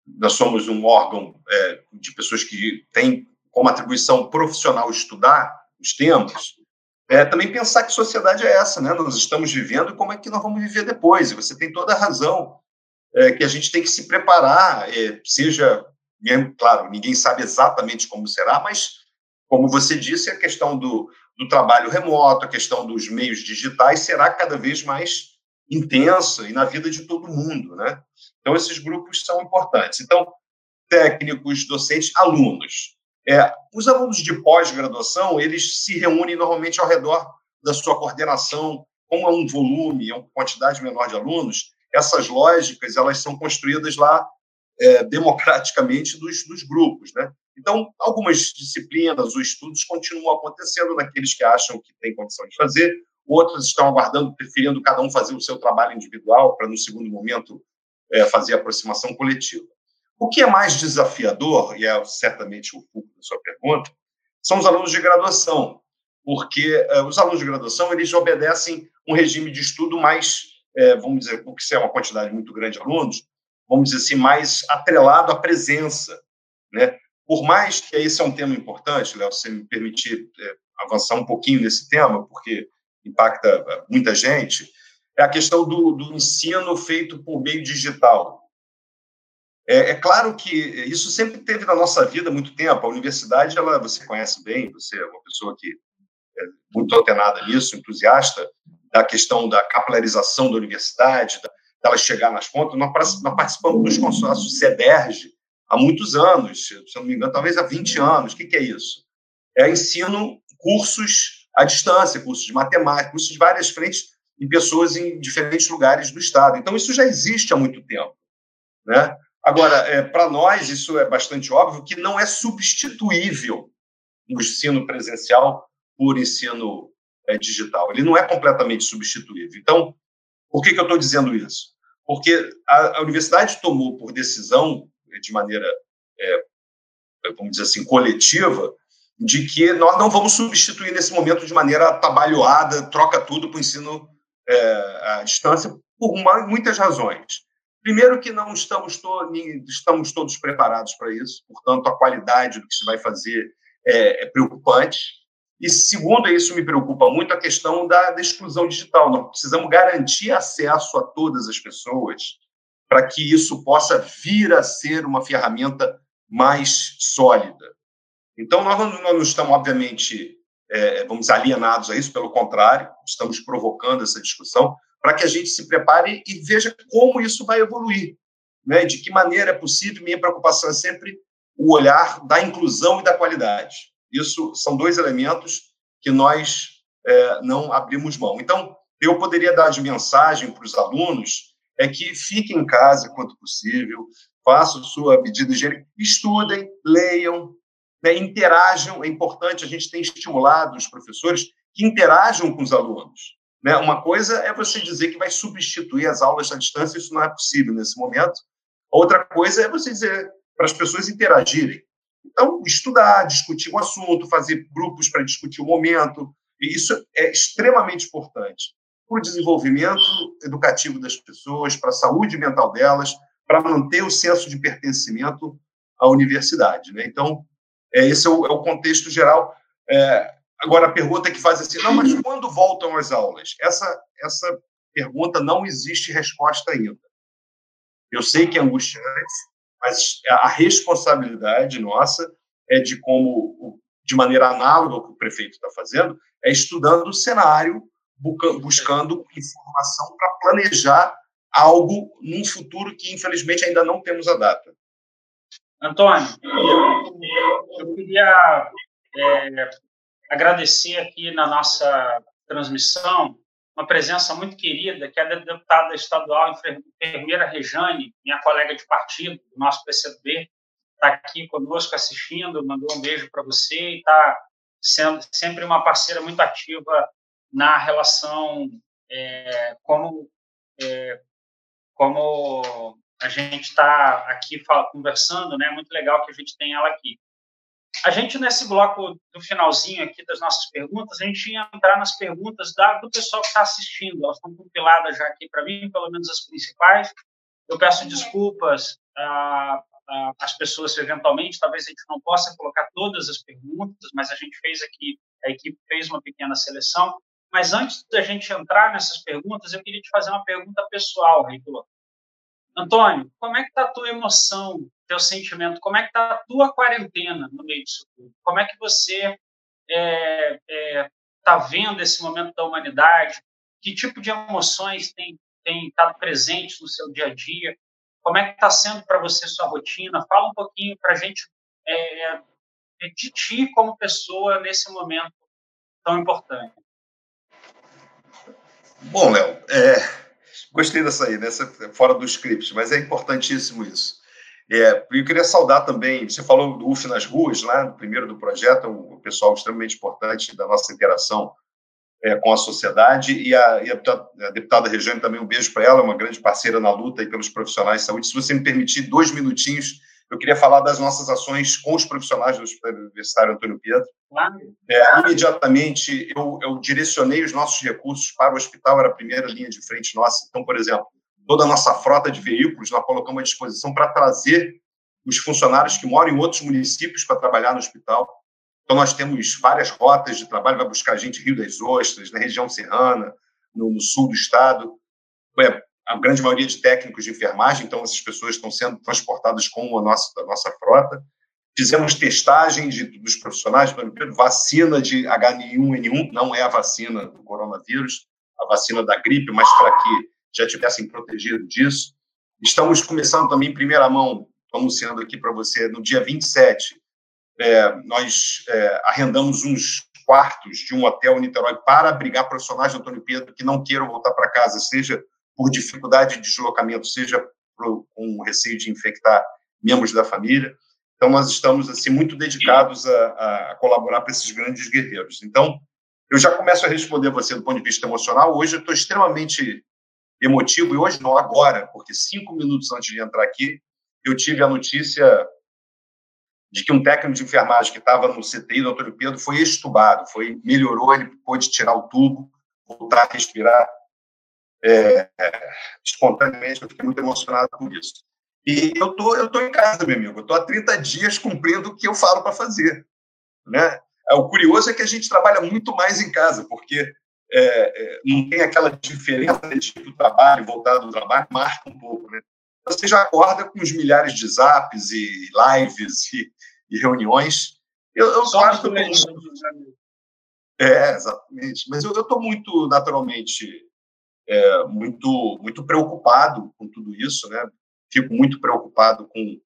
nós somos um órgão é, de pessoas que têm como atribuição profissional estudar os temas, é, também pensar que sociedade é essa, né? Nós estamos vivendo e como é que nós vamos viver depois. E você tem toda a razão é, que a gente tem que se preparar, é, seja, claro, ninguém sabe exatamente como será, mas como você disse, a questão do, do trabalho remoto, a questão dos meios digitais será cada vez mais intensa e na vida de todo mundo, né? Então esses grupos são importantes. Então técnicos, docentes, alunos. É, os alunos de pós-graduação, eles se reúnem normalmente ao redor da sua coordenação, como é um volume, é uma quantidade menor de alunos, essas lógicas elas são construídas lá é, democraticamente dos, dos grupos, né? Então, algumas disciplinas ou estudos continuam acontecendo naqueles que acham que têm condição de fazer, outros estão aguardando, preferindo cada um fazer o seu trabalho individual para, no segundo momento, é, fazer a aproximação coletiva. O que é mais desafiador, e é certamente o foco da sua pergunta, são os alunos de graduação, porque uh, os alunos de graduação eles obedecem um regime de estudo mais, é, vamos dizer, porque se é uma quantidade muito grande de alunos, vamos dizer assim, mais atrelado à presença, né? Por mais que esse é um tema importante, Léo, se me permitir é, avançar um pouquinho nesse tema, porque impacta muita gente, é a questão do, do ensino feito por meio digital. É, é, claro que isso sempre teve na nossa vida muito tempo. A universidade, ela, você conhece bem, você é uma pessoa que é muito antenada nisso, entusiasta da questão da capilarização da universidade, da, dela chegar nas pontas. Nós, nós participamos dos consórcios CEDERJ há muitos anos, se não me engano, talvez há 20 anos. O que, que é isso? É ensino cursos à distância, cursos de matemática, cursos de várias frentes em pessoas em diferentes lugares do Estado. Então, isso já existe há muito tempo. Né? Agora, é, para nós, isso é bastante óbvio que não é substituível o ensino presencial por ensino é, digital. Ele não é completamente substituível. Então, por que, que eu estou dizendo isso? Porque a, a, universidade tomou por decisão, de maneira, é, vamos dizer assim, coletiva, de que nós não vamos substituir nesse momento de maneira atabalhoada, troca tudo para o ensino é, à distância, por uma, muitas razões. Primeiro que não estamos, to estamos todos preparados para isso, portanto, a qualidade do que se vai fazer é, é preocupante. E segundo, isso me preocupa muito, a questão da, da exclusão digital. Nós precisamos garantir acesso a todas as pessoas para que isso possa vir a ser uma ferramenta mais sólida. Então, nós não, nós não estamos, obviamente, é, vamos alienados a isso, pelo contrário, estamos provocando essa discussão, para que a gente se prepare e veja como isso vai evoluir, né? de que maneira é possível. Minha preocupação é sempre o olhar da inclusão e da qualidade. Isso são dois elementos que nós é, não abrimos mão. Então, eu poderia dar de mensagem para os alunos é que fiquem em casa quanto possível, façam sua medida higiênica, estudem, leiam, né, interajam. É importante, a gente tem estimulado os professores que interajam com os alunos. Né? Uma coisa é você dizer que vai substituir as aulas à distância, isso não é possível nesse momento. Outra coisa é você dizer para as pessoas interagirem. Então, estudar, discutir um assunto, fazer grupos para discutir o momento, isso é extremamente importante para o desenvolvimento educativo das pessoas, para a saúde mental delas, para manter o senso de pertencimento à universidade. Né? Então, é, esse é o, é o contexto geral. É, Agora, a pergunta que faz assim, não, mas quando voltam as aulas? Essa, essa pergunta não existe resposta ainda. Eu sei que é angustiante, mas a responsabilidade nossa é de como, de maneira análoga ao que o prefeito está fazendo, é estudando o cenário, buscando informação para planejar algo num futuro que, infelizmente, ainda não temos a data. Antônio, eu, queria é, agradecer aqui na nossa transmissão uma presença muito querida, que é da deputada estadual enfermeira Rejane, minha colega de partido, do nosso PCB, está aqui conosco assistindo, mandou um beijo para você e está sendo sempre uma parceira muito ativa na relação é, como é, como a gente está aqui conversando, né? Muito legal que a gente tem ela aqui. A gente, nesse bloco do finalzinho aqui das nossas perguntas, a gente ia entrar nas perguntas da, do pessoal que está assistindo. Elas estão compiladas já aqui para mim, pelo menos as principais. Eu peço desculpas ah, as pessoas eventualmente, talvez a gente não possa colocar todas as perguntas, mas a gente fez aqui, a equipe fez uma pequena seleção. Mas antes da gente entrar nessas perguntas, eu queria te fazer uma pergunta pessoal, Heitor. Antônio, como é que está a tua emoção, teu sentimento? Como é que está a tua quarentena no meio disso tudo? Como é que você está é, é, tá vendo esse momento da humanidade? Que tipo de emoções tem, tem estado presentes no seu dia a dia? Como é que está sendo para você sua rotina? Fala um pouquinho para a gente é, é, de ti como pessoa nesse momento tão importante. Bom, Léo, é, gostei dessa aí, dessa, fora do script, mas é importantíssimo isso. É, eu queria saudar também, você falou do UF nas ruas, lá, no primeiro do projeto, um pessoal extremamente importante da nossa interação é, com a sociedade, e a, e a, deputada Regiane também, um beijo para ela, uma grande parceira na luta e pelos profissionais de saúde. Se você me permitir dois minutinhos, eu queria falar das nossas ações com os profissionais do Hospital Universitário Antônio Pedro. É, imediatamente, eu, eu, direcionei os nossos recursos para o hospital, era a primeira linha de frente nossa. Então, por exemplo, toda a nossa frota de veículos nós colocamos à disposição para trazer os funcionários que moram em outros municípios para trabalhar no hospital. Então, nós temos várias rotas de trabalho, vai buscar gente Rio das Ostras, na região serrana, no, no sul do estado. É, a grande maioria de técnicos de enfermagem, então essas pessoas estão sendo transportadas com a nossa, a nossa frota. Fizemos testagem de, dos profissionais, vacina de H1N1, não é a vacina do coronavírus, a vacina da gripe, mas para que já tivessem protegido disso. Estamos começando também em primeira mão, anunciando aqui para você, no dia 27, é, nós é, arrendamos uns quartos de um hotel em Niterói para abrigar profissionais do Antônio Pedro que não queiram voltar para casa, seja por dificuldade de deslocamento, seja por, com receio de infectar membros da família. Então, nós estamos assim muito dedicados a, a colaborar para esses grandes guerreiros. Então, eu já começo a responder você do ponto de vista emocional. Hoje eu estou extremamente emotivo, e hoje não, agora, porque cinco minutos antes de entrar aqui, eu tive a notícia de que um técnico de enfermagem que estava no CTI do Antônio Pedro foi estubado, foi, melhorou, ele pôde tirar o tubo, voltar a respirar é, espontaneamente, eu fiquei muito emocionado com isso. E eu tô, eu tô em casa, meu amigo, eu tô há 30 dias cumprindo o que eu falo para fazer, né? O curioso é que a gente trabalha muito mais em casa, porque é, é, não tem aquela diferença de o trabalho, voltar do trabalho, marca um pouco, né? Você já acorda com os milhares de zaps e lives e, e reuniões. Eu, eu Só claro, É, exatamente. Mas eu estou muito, naturalmente, é, muito, muito preocupado com tudo isso, né? Fico muito preocupado com,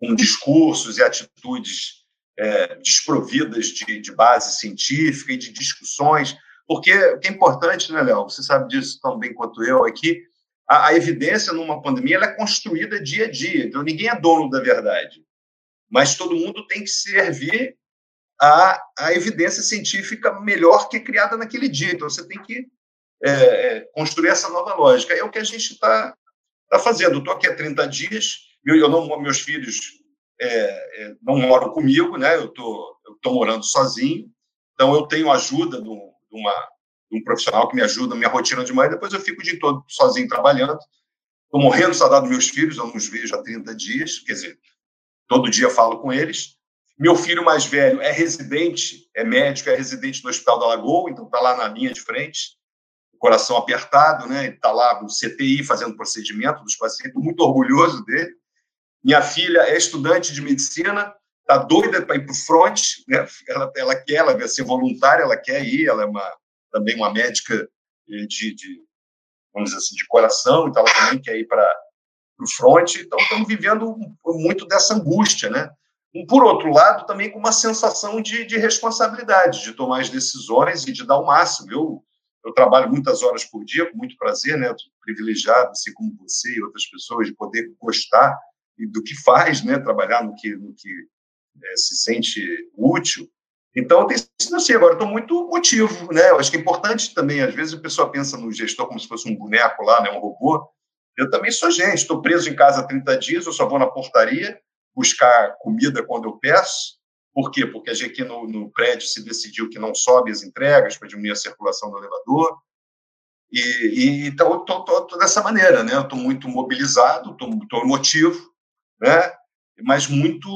com discursos e atitudes é, desprovidas de, de base científica e de discussões porque o que é importante, né, Léo? Você sabe disso tão bem quanto eu, é que a, a evidência numa pandemia é construída dia a dia. Então, ninguém é dono da verdade. Mas todo mundo tem que servir a, a evidência científica melhor que criada naquele dia. Então, você tem que é, é, construir essa nova lógica. É o que a gente está tá fazendo. Estou aqui há 30 dias, eu, não, meus filhos é, é, não moram comigo, né? eu tô, estou morando sozinho, então eu tenho ajuda do, uma, um profissional que me ajuda na minha rotina de mãe, depois eu fico o dia todo sozinho trabalhando. Estou morrendo de saudade dos meus filhos, eu não os vejo há 30 dias, quer dizer, todo dia falo com eles. Meu filho mais velho é residente, é médico, é residente do Hospital da Lagoa, então está lá na linha de frente, coração apertado, né? Está lá no CTI fazendo procedimento dos pacientes, muito orgulhoso dele. Minha filha é estudante de medicina, está doida para ir para o front, né? ela, ela quer, ela quer ser voluntária, ela quer ir, ela é uma, também uma médica eh, de, de, vamos dizer assim, de coração, então ela também quer ir para o front, então estamos vivendo muito dessa angústia, né? Por outro lado, também com uma sensação de, de responsabilidade, de tomar as decisões e de dar o máximo. Eu, eu trabalho muitas horas por dia, com muito prazer, né? privilegiado, assim como você e outras pessoas, de poder gostar do que faz, né? Trabalhar no que, no que é, se sente útil. Então, tem sido assim. Agora, estou muito motivo, né? Eu acho que é importante também, às vezes, a pessoa pensa no gestor como se fosse um boneco lá, né? um robô. Eu também sou gente, estou preso em casa há 30 dias, eu só vou na portaria buscar comida quando eu peço. Por quê? Porque a aqui no, no prédio se decidiu que não sobe as entregas para diminuir a circulação do elevador. E, então, estou dessa maneira, né? Estou muito mobilizado, estou emotivo, né? mas muito,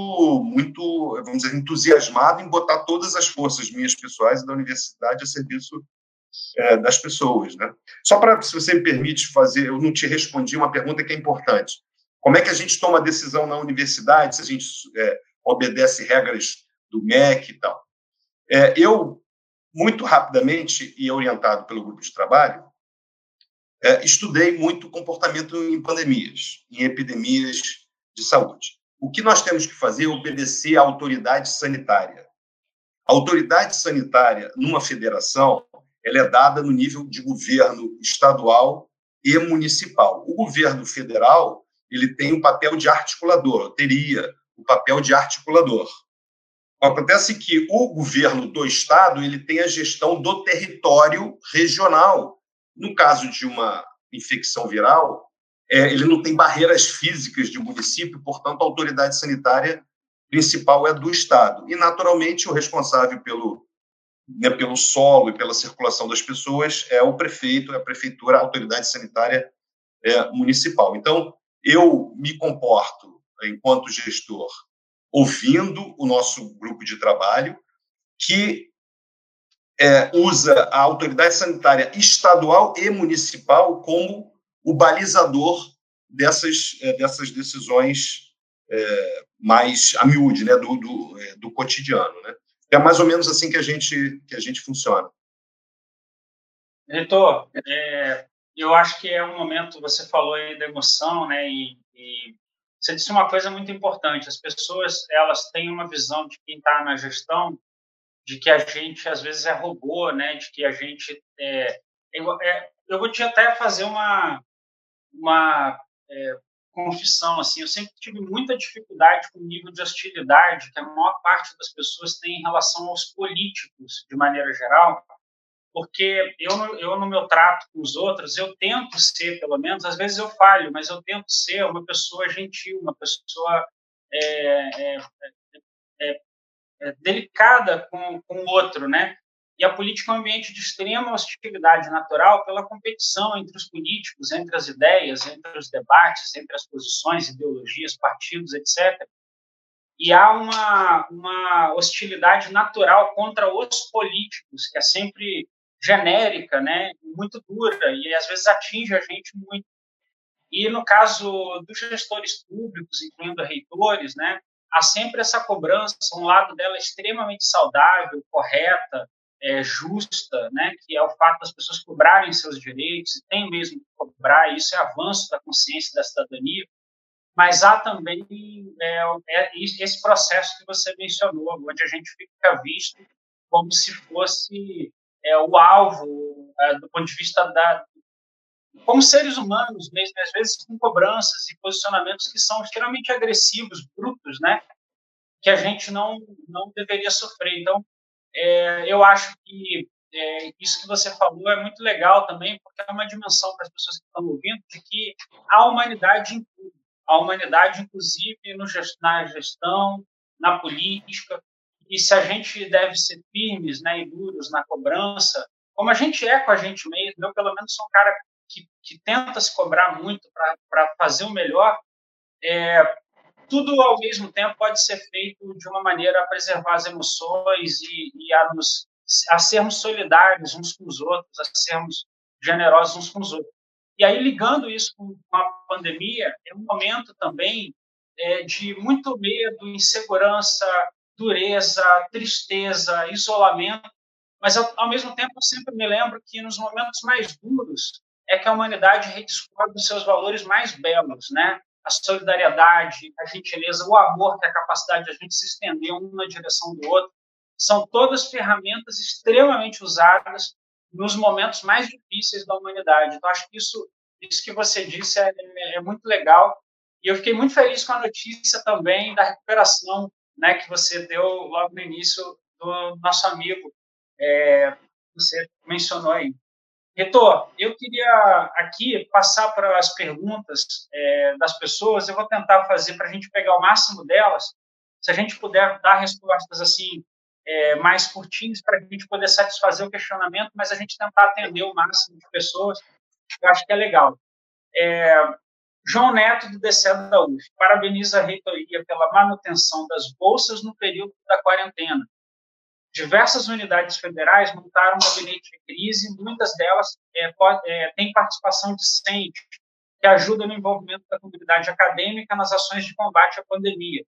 muito, vamos dizer, entusiasmado em botar todas as forças minhas pessoais e da universidade a serviço é, das pessoas, né? Só para, se você me permite fazer, eu não te respondi uma pergunta que é importante. Como é que a gente toma decisão na universidade, se a gente é, obedece regras do MEC e tal? É, eu, muito rapidamente e orientado pelo grupo de trabalho, é, estudei muito comportamento em pandemias, em epidemias de saúde. O que nós temos que fazer é obedecer à autoridade sanitária. A autoridade sanitária numa federação ela é dada no nível de governo estadual e municipal. O governo federal ele tem o papel de articulador, teria o papel de articulador. Acontece que o governo do estado ele tem a gestão do território regional. No caso de uma infecção viral, é, ele não tem barreiras físicas de município, portanto, a autoridade sanitária principal é do estado. E, naturalmente, o responsável pelo, né, pelo solo e pela circulação das pessoas é o prefeito, é a prefeitura, a autoridade sanitária é, municipal. Então, eu me comporto, enquanto gestor, ouvindo o nosso grupo de trabalho, que é, usa a autoridade sanitária estadual e municipal como o balizador dessas, é, dessas decisões é, mais a miúde, né, do, do, é, do cotidiano. Né? É mais ou menos assim que a gente, que a gente funciona. Reitor, é, eu acho que é um momento, você falou aí da emoção, né, e, e você disse uma coisa muito importante, as pessoas, elas têm uma visão de quem está na gestão, de que a gente, às vezes, é robô, né, de que a gente... É, eu, é, eu vou te até fazer uma, uma é, confissão, assim, eu sempre tive muita dificuldade com o nível de hostilidade que a maior parte das pessoas tem em relação aos políticos, de maneira geral, porque eu, eu no meu trato com os outros, eu tento ser, pelo menos, às vezes eu falho, mas eu tento ser uma pessoa gentil, uma pessoa é, é, é, é delicada com, com o outro, né? E a política é um ambiente de extrema hostilidade natural pela competição entre os políticos, entre as ideias, entre os debates, entre as posições, ideologias, partidos, etc. E há uma, uma hostilidade natural contra os políticos, que é sempre genérica, né, muito dura, e às vezes atinge a gente muito. E no caso dos gestores públicos, incluindo reitores, né, há sempre essa cobrança, um lado dela extremamente saudável, correta, é, justa, né, que é o fato das pessoas cobrarem seus direitos, e tem mesmo que cobrar, isso é avanço da consciência da cidadania, mas há também é, é, esse processo que você mencionou, onde a gente fica visto como se fosse é, o alvo é, do ponto de vista da como seres humanos mesmo às vezes com cobranças e posicionamentos que são extremamente agressivos brutos né? Que a gente não não deveria sofrer. Então é, eu acho que é, isso que você falou é muito legal também, porque é uma dimensão para as pessoas que estão ouvindo de que a humanidade inclui, a humanidade inclusive no, na gestão, na política, e se a gente deve ser firmes né, e duros na cobrança, como a gente é com a gente mesmo, eu pelo menos sou um cara que, que tenta se cobrar muito para fazer o melhor, é, tudo ao mesmo tempo pode ser feito de uma maneira a preservar as emoções e, e a, nos, a sermos solidários uns com os outros, a sermos generosos uns com os outros. E aí, ligando isso com a pandemia, é um momento também é, de muito medo, insegurança, dureza, tristeza, isolamento, mas ao, ao mesmo tempo eu sempre me lembro que nos momentos mais duros é que a humanidade redescobre os seus valores mais belos, né? a solidariedade, a gentileza, o amor, que é a capacidade de a gente se estender um na direção do outro, são todas ferramentas extremamente usadas nos momentos mais difíceis da humanidade. Então, acho que isso, isso que você disse é, é, é muito legal. E eu fiquei muito feliz com a notícia também da recuperação né, que você deu logo no início do nosso amigo. É, você mencionou aí. Reitor, eu queria aqui passar para as perguntas é, das pessoas. Eu vou tentar fazer para a gente pegar o máximo delas. Se a gente puder dar respostas assim é, mais curtinhas para a gente poder satisfazer o questionamento, mas a gente tentar atender o máximo de pessoas, eu acho que é legal. É, João Neto, do DCE da UF, parabeniza a reitoria pela manutenção das bolsas no período da quarentena. Diversas unidades federais montaram um gabinete de crise, muitas delas é, é, têm participação discente, que ajuda no envolvimento da comunidade acadêmica nas ações de combate à pandemia.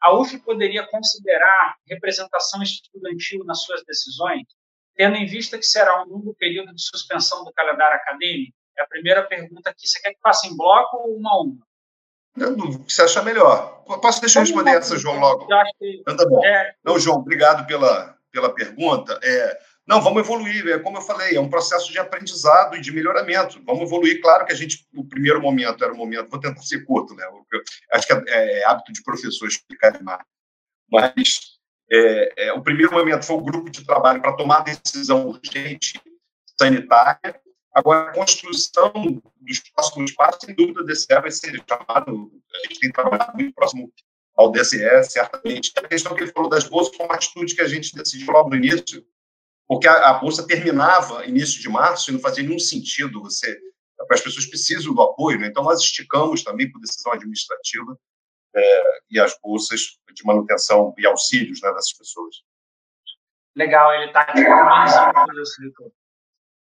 A UF poderia considerar representação estudantil nas suas decisões, tendo em vista que será um longo período de suspensão do calendário acadêmico? É a primeira pergunta aqui. Você quer que faça em bloco ou uma a uma? O que você acha melhor? Posso deixar eu responder essa, João, logo? Eu acho que, então, tá bom. É... Não, João, obrigado pela, pela pergunta. É, não, vamos evoluir. É como eu falei, é um processo de aprendizado e de melhoramento. Vamos evoluir. Claro que a gente, o primeiro momento era o momento, vou tentar ser curto, né? Eu, acho que é, é, hábito de professor explicar demais. Mas é, é, o primeiro momento foi o grupo de trabalho para tomar decisão urgente sanitária Agora, a construção dos próximos passos, sem dúvida, desse vai ser chamado, a gente tem trabalhado muito próximo ao DCE, certamente. A questão que ele falou das bolsas foi uma atitude que a gente decidiu logo no início, porque a, a bolsa terminava início de março e não fazia nenhum sentido você as pessoas precisam do apoio, né? então nós esticamos também por decisão administrativa é, e as bolsas de manutenção e auxílios né, dessas pessoas. Legal, ele está aqui com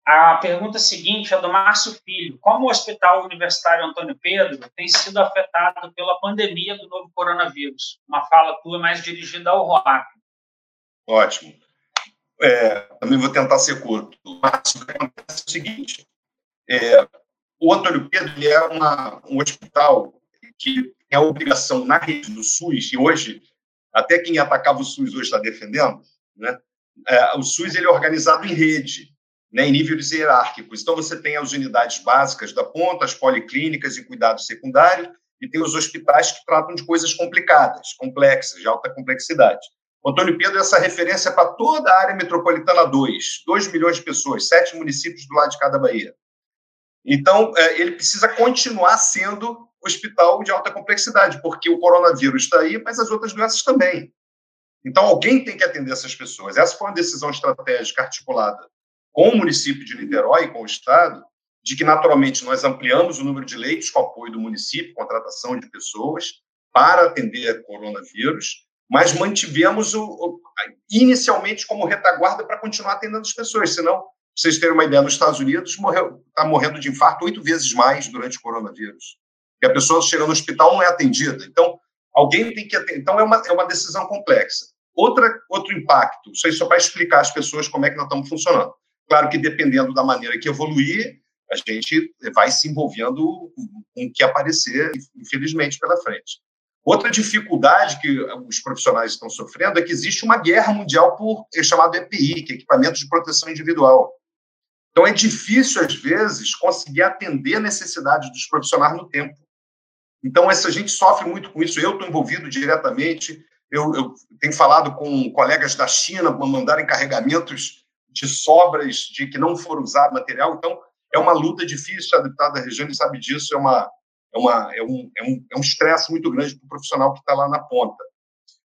a pergunta seguinte é do Márcio Filho. Como o Hospital Universitário Antônio Pedro tem sido afetado pela pandemia do novo coronavírus? Uma fala tua mais dirigida ao ROAC. Ótimo. É, também vou tentar ser curto. Márcio, acontece é o seguinte. É, o Antônio Pedro ele é uma, um hospital que tem a obrigação na rede do SUS, e hoje, até quem atacava o SUS hoje está defendendo, né? É, o SUS ele é organizado em rede né, em níveis hierárquicos. Então, você tem as unidades básicas da ponta, as policlínicas e cuidado secundário, e tem os hospitais que tratam de coisas complicadas, complexas, de alta complexidade. O Antônio Pedro, essa referência é para toda a área metropolitana 2, 2 milhões de pessoas, sete municípios do lado de cada Bahia. Então, é, ele precisa continuar sendo hospital de alta complexidade, porque o coronavírus está aí, mas as outras doenças também. Então, alguém tem que atender essas pessoas. Essa foi uma decisão estratégica articulada com o município de Niterói com o Estado, de que, naturalmente, nós ampliamos o número de leitos com apoio do município, contratação de pessoas para atender coronavírus, mas mantivemos o, o inicialmente como retaguarda para continuar atendendo as pessoas. Senão, para vocês terem uma ideia, nos Estados Unidos está morrendo de infarto oito vezes mais durante o coronavírus. E a pessoa chega no hospital não é atendida. Então, alguém tem que atender. Então, é uma, é uma decisão complexa. Outra, outro impacto, isso aí só para explicar às pessoas como é que nós estamos funcionando. Claro que dependendo da maneira que evoluir, a gente vai se envolvendo com o que aparecer, infelizmente, pela frente. Outra dificuldade que os profissionais estão sofrendo é que existe uma guerra mundial por é chamado EPI, que é equipamento de proteção individual. Então é difícil às vezes conseguir atender a necessidade dos profissionais no tempo. Então essa gente sofre muito com isso. Eu estou envolvido diretamente. Eu, eu tenho falado com colegas da China para mandarem carregamentos de sobras de que não foram usado material. Então, é uma luta difícil. A deputada Regiane sabe disso. É, uma, é, uma, é um é um, é um estresse muito grande para o profissional que está lá na ponta.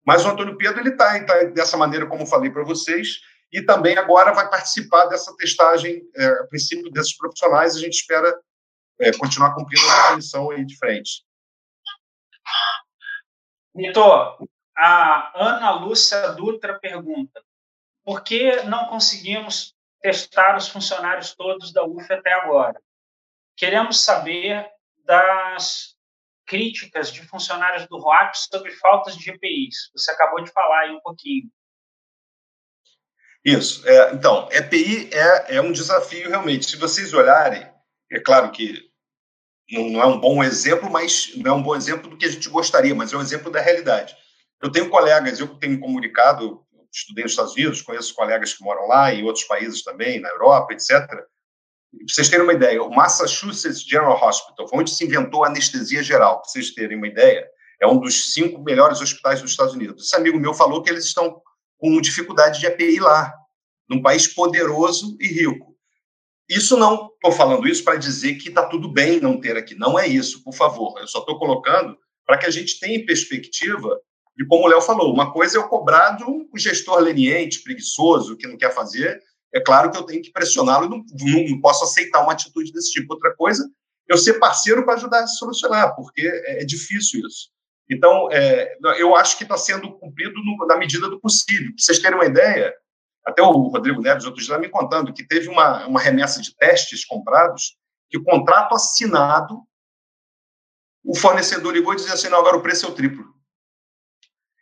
Mas o Antônio Pedro ele está tá dessa maneira, como falei para vocês, e também agora vai participar dessa testagem, é, a princípio desses profissionais. A gente espera é, continuar cumprindo a missão aí de frente. Vitor, a Ana Lúcia Dutra pergunta: por que não conseguimos testar os funcionários todos da UF até agora? Queremos saber das críticas de funcionários do ROAP sobre faltas de EPIs. Você acabou de falar aí um pouquinho. Isso. É, então, EPI é, é um desafio realmente. Se vocês olharem, é claro que não, é um bom exemplo, mas não é um bom exemplo do que a gente gostaria, mas é um exemplo da realidade. Eu tenho colegas, eu tenho comunicado, estudei nos Estados Unidos, conheço colegas que moram lá, em outros países também, na Europa, etc. Para vocês terem uma ideia, o Massachusetts General Hospital, onde se inventou a anestesia geral, para vocês terem uma ideia, é um dos cinco melhores hospitais dos Estados Unidos. Esse amigo meu falou que eles estão com dificuldade de EPI lá, num país poderoso e rico. Isso não estou falando isso para dizer que está tudo bem não ter aqui. Não é isso, por favor. Eu só estou colocando para que a gente tenha em perspectiva e como o Léo falou, uma coisa é eu cobrar de um gestor leniente, preguiçoso, que não quer fazer. É claro que eu tenho que pressioná-lo, não, não posso aceitar uma atitude desse tipo. Outra coisa eu ser parceiro para ajudar a solucionar, porque é, é difícil isso. Então, é, eu acho que está sendo cumprido no, na medida do possível. Para vocês terem uma ideia, até o Rodrigo Neves, outro dia, me contando que teve uma, uma remessa de testes comprados, que o contrato assinado, o fornecedor ligou e dizia assim, não, agora o preço é o triplo.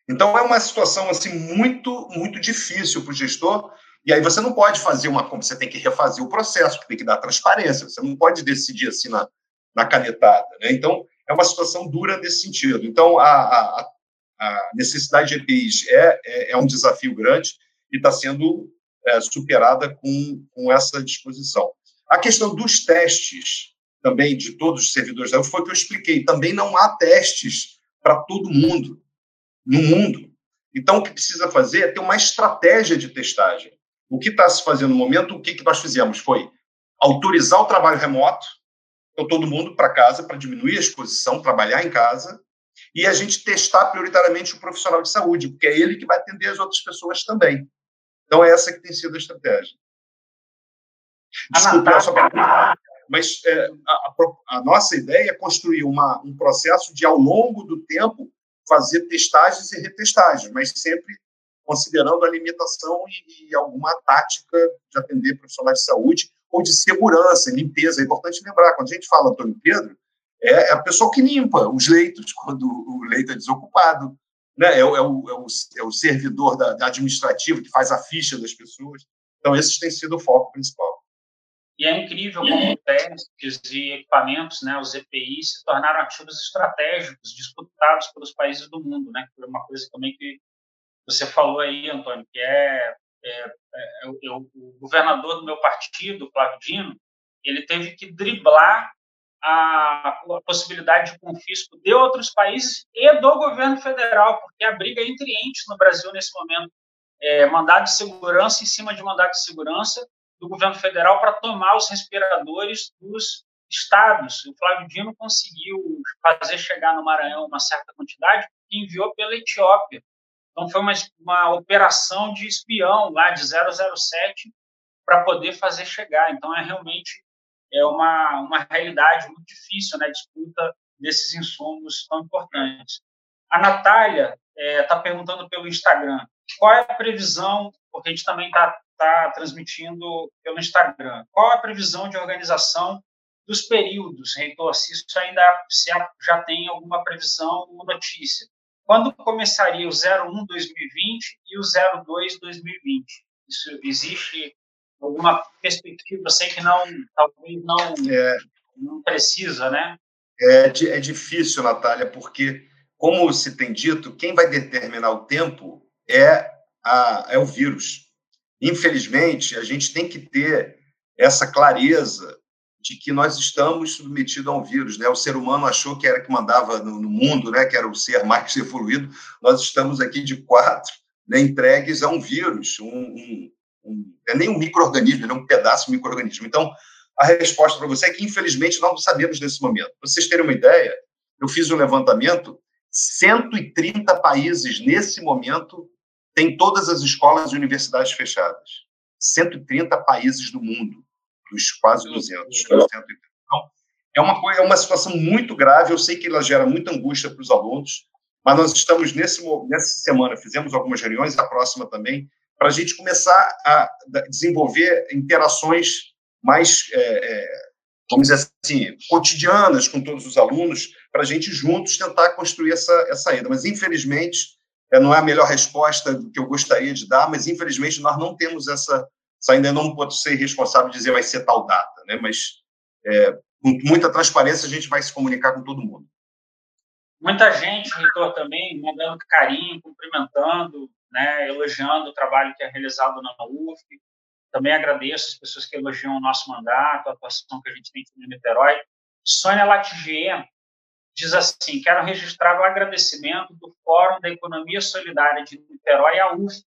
Então, é uma situação assim muito, muito difícil para o gestor, e aí você não pode fazer uma compra, você tem que refazer o processo, tem que dar transparência, você não pode decidir assim na, na canetada. Né? Então, é uma situação dura nesse sentido. Então, a, a, a necessidade de EPIs é, é, é, um desafio grande e está sendo é, superada com, com essa disposição. A questão dos testes também de todos os servidores da foi o que eu expliquei. Também não há testes para todo mundo no mundo. Então, o que precisa fazer é ter uma estratégia de testagem. O que está se fazendo no momento, o que, que nós fizemos foi autorizar o trabalho remoto, então todo mundo para casa para diminuir a exposição, trabalhar em casa, e a gente testar prioritariamente o profissional de saúde, porque é ele que vai atender as outras pessoas também. Então é essa que tem sido a estratégia. Desculpe, a sua mas é, a, a, nossa ideia é construir uma, um processo de, ao longo do tempo, fazer testagens e retestagens, mas sempre considerando a limitação e, e, alguma tática de atender profissionais de saúde ou de segurança, limpeza. É importante lembrar, quando a gente fala Antônio Pedro, é, é a pessoa que limpa os leitos quando o leito é desocupado, né? é, o, é, o, é, o, é o servidor da, da administrativo que faz a ficha das pessoas. Então, esses têm sido o foco principal. E é incrível como testes e equipamentos, né, os EPIs, se tornaram ativos estratégicos disputados pelos países do mundo, né? Foi uma coisa também que você falou aí, Antônio, que é, é, é eu, o governador do meu partido, Flávio Dino, ele teve que driblar a, a, possibilidade de confisco de outros países e do governo federal, porque a briga entre entes no Brasil nesse momento é mandado de segurança em cima de mandado de segurança do governo federal para tomar os respiradores dos estados. O Flávio Dino conseguiu fazer chegar no Maranhão uma certa quantidade e enviou pela Etiópia. Então, foi uma, uma operação de espião lá de 007 para poder fazer chegar. Então, é realmente é uma, uma realidade muito difícil, né, disputa desses insumos tão importantes. A Natália está é, tá perguntando pelo Instagram qual é a previsão, porque a gente também está está transmitindo pelo Instagram. Qual a previsão de organização dos períodos, reitor? Se isso ainda se já tem alguma previsão ou notícia. Quando começaria o 01 2020 e o 02 2020? Isso existe alguma perspectiva? Sei que não, talvez não, é, não precisa, né? É, é difícil, Natália, porque, como se tem dito, quem vai determinar o tempo é, a, é o vírus. Infelizmente, a gente tem que ter essa clareza de que nós estamos submetidos a um vírus, né? O ser humano achou que era que mandava no, mundo, né? Que era o ser mais evoluído. Nós estamos aqui de quatro, né? entregues a um vírus, um, um, um é nem um microorganismo, é um pedaço de microorganismo. Então, a resposta para você é que infelizmente nós não sabemos nesse momento. Para vocês terem uma ideia, eu fiz um levantamento, 130 países nesse momento tem todas as escolas e universidades fechadas. 130 países do mundo, dos quase 200. Então, é uma, coisa, é uma situação muito grave. Eu sei que ela gera muita angústia para os alunos, mas nós estamos nesse, nessa semana, fizemos algumas reuniões, a próxima também, para a gente começar a desenvolver interações mais, é, é, vamos dizer assim, cotidianas com todos os alunos, para a gente juntos tentar construir essa, essa ida. Mas, infelizmente, não é a melhor resposta que eu gostaria de dar, mas infelizmente nós não temos essa. Ainda não pode ser responsável de dizer vai ser tal data, né? mas é, com muita transparência a gente vai se comunicar com todo mundo. Muita gente, Heitor, também mandando carinho, cumprimentando, né, elogiando o trabalho que é realizado na UF. Também agradeço as pessoas que elogiam o nosso mandato, a atuação que a gente tem aqui no Niterói. Sônia Latigier diz assim: quero registrar o agradecimento do Fórum da Economia Solidária de Niterói, a UF,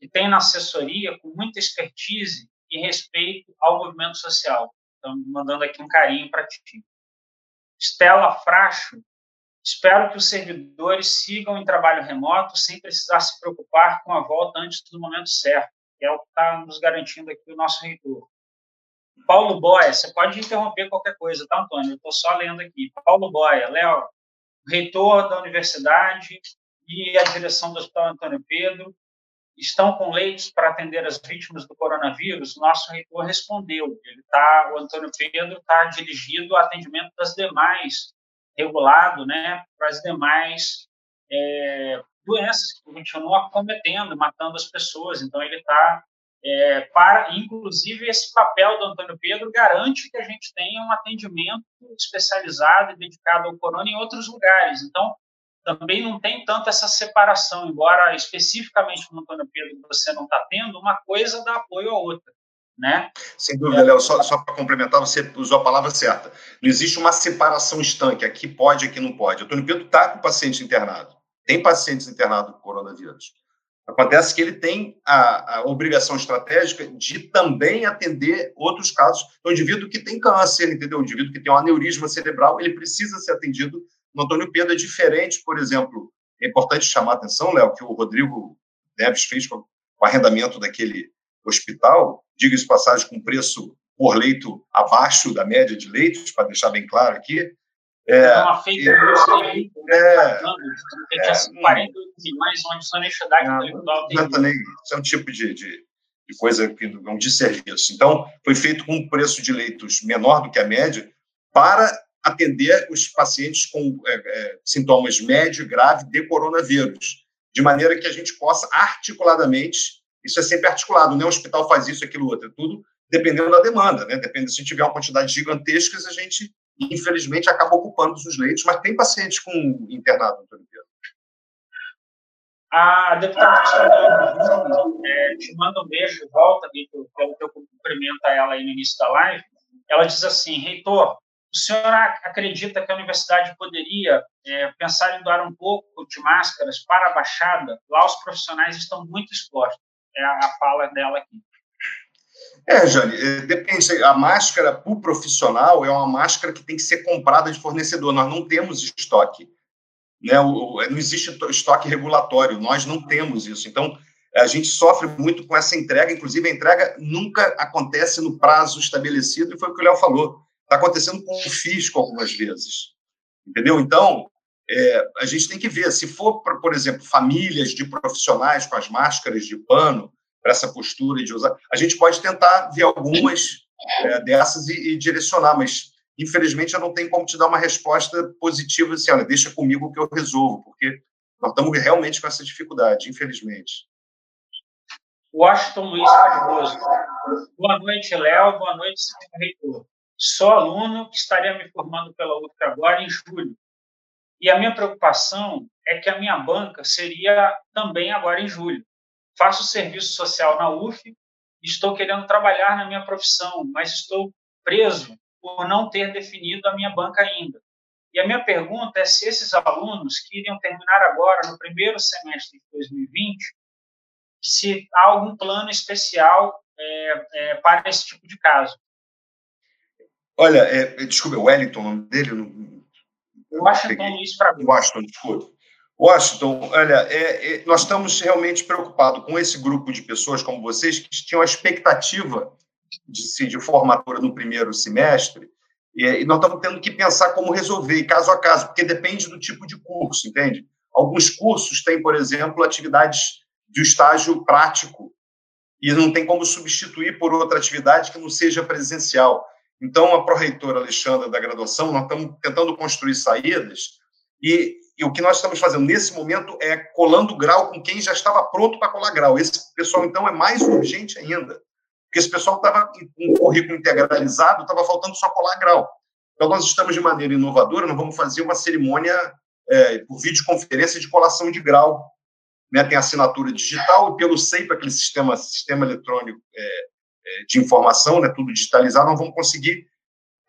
que tem na assessoria com muita expertise e respeito ao movimento social. Então, mandando aqui um carinho para ti. Stella Fracho, espero que os servidores sigam em trabalho remoto sem precisar se preocupar com a volta antes do momento certo, que é o que está nos garantindo aqui o nosso reitor. Paulo Boia, você pode interromper qualquer coisa, tá, Antônio? Eu estou só lendo aqui. Paulo Boia, Léo, reitor da universidade e a direção do Hospital Antônio Pedro estão com leitos para atender as vítimas do coronavírus? Nosso reitor respondeu. Ele tá, o Antônio Pedro está dirigido ao atendimento das demais, regulado, né, para as demais é, doenças que continuam acometendo, matando as pessoas. Então, ele está é, para, inclusive, esse papel do Antônio Pedro garante que a gente tenha um atendimento especializado e dedicado ao corona em outros lugares. Então, também não tem tanto essa separação, embora especificamente no Antônio Pedro você não está tendo, uma coisa dá apoio à outra. Né? Sem dúvida, Léo, só, só para complementar, você usou a palavra certa. Não existe uma separação estanque, aqui pode, aqui não pode. Antônio Pedro está com paciente internado, tem pacientes internados com coronavírus. Acontece que ele tem a, a, obrigação estratégica de também atender outros casos. O indivíduo que tem câncer, entendeu? O indivíduo que tem um aneurisma cerebral, ele precisa ser atendido no Antônio Pedro. É diferente, por exemplo, é importante chamar a atenção, Léo, que o Rodrigo Neves fez com o arrendamento daquele hospital, diga-se passagem, com preço por leito abaixo da média de leitos, para deixar bem claro aqui, é, uma fake news aí, é, que tinha é, 40 milhões, é, intelectual. Isso é um tipo de, de, de coisa que é um desserviço. Então, foi feito com um preço de leitos menor do que a média para atender os pacientes com é, é, sintomas médio e grave de coronavírus, de maneira que a gente possa articuladamente, isso é sempre articulado, né? o hospital faz isso, aquilo, outro, é tudo dependendo da demanda, né? Depende, se tiver uma quantidade gigantesca, a gente infelizmente, acaba ocupando os leitos, mas tem pacientes com internado, Antônio Pedro. A deputada Cristina é, te manda um beijo de volta, pelo que eu cumprimento a ela aí no início da live. Ela diz assim, reitor, o senhor acredita que a universidade poderia é, pensar em doar um pouco de máscaras para a Baixada? Lá os profissionais estão muito expostos. É a fala dela aqui. É, Jane, é, depende. A máscara para o profissional é uma máscara que tem que ser comprada de fornecedor. Nós não temos estoque. Né? não existe estoque regulatório, nós não temos isso. Então, a gente sofre muito com essa entrega. Inclusive, a entrega nunca acontece no prazo estabelecido, e foi o que o Léo falou. Está acontecendo com o fisco algumas vezes. Entendeu? Então, é, a gente tem que ver. Se for, por exemplo, famílias de profissionais com as máscaras de pano, para essa postura de usar. A gente pode tentar ver algumas é, dessas e, e, direcionar, mas infelizmente eu não tenho como te dar uma resposta positiva assim, olha, deixa comigo que eu resolvo, porque nós estamos realmente com essa dificuldade, infelizmente. Washington Luiz Cardoso. Boa noite, Léo. Boa noite, senhor reitor. Sou aluno que estaria me formando pela UF agora em julho. E a minha preocupação é que a minha banca seria também agora em julho faço serviço social na UF, estou querendo trabalhar na minha profissão, mas estou preso por não ter definido a minha banca ainda. E a minha pergunta é se esses alunos que iriam terminar agora, no primeiro semestre de 2020, se há algum plano especial é, é, para esse tipo de caso. Olha, é, desculpa, Wellington, o nome dele? Não, Washington Luiz Fragoso. Washington, desculpa. Washington, olha, é, é, nós estamos realmente preocupados com esse grupo de pessoas como vocês que tinham a expectativa de, de formatura no primeiro semestre e, e, nós estamos tendo que pensar como resolver, caso a caso, porque depende do tipo de curso, entende? Alguns cursos têm, por exemplo, atividades de estágio prático e não tem como substituir por outra atividade que não seja presencial. Então, a pró-reitora Alexandra da graduação, nós estamos tentando construir saídas e e o que nós estamos fazendo nesse momento é colando grau com quem já estava pronto para colar grau. Esse pessoal, então, é mais urgente ainda, porque esse pessoal estava com um currículo integralizado, estava faltando só colar grau. Então, nós estamos de maneira inovadora, nós vamos fazer uma cerimônia é, por videoconferência de colação de grau. Né? Tem assinatura digital e pelo SEIP, aquele sistema, sistema eletrônico é, é, de informação, né? tudo digitalizado, nós vamos conseguir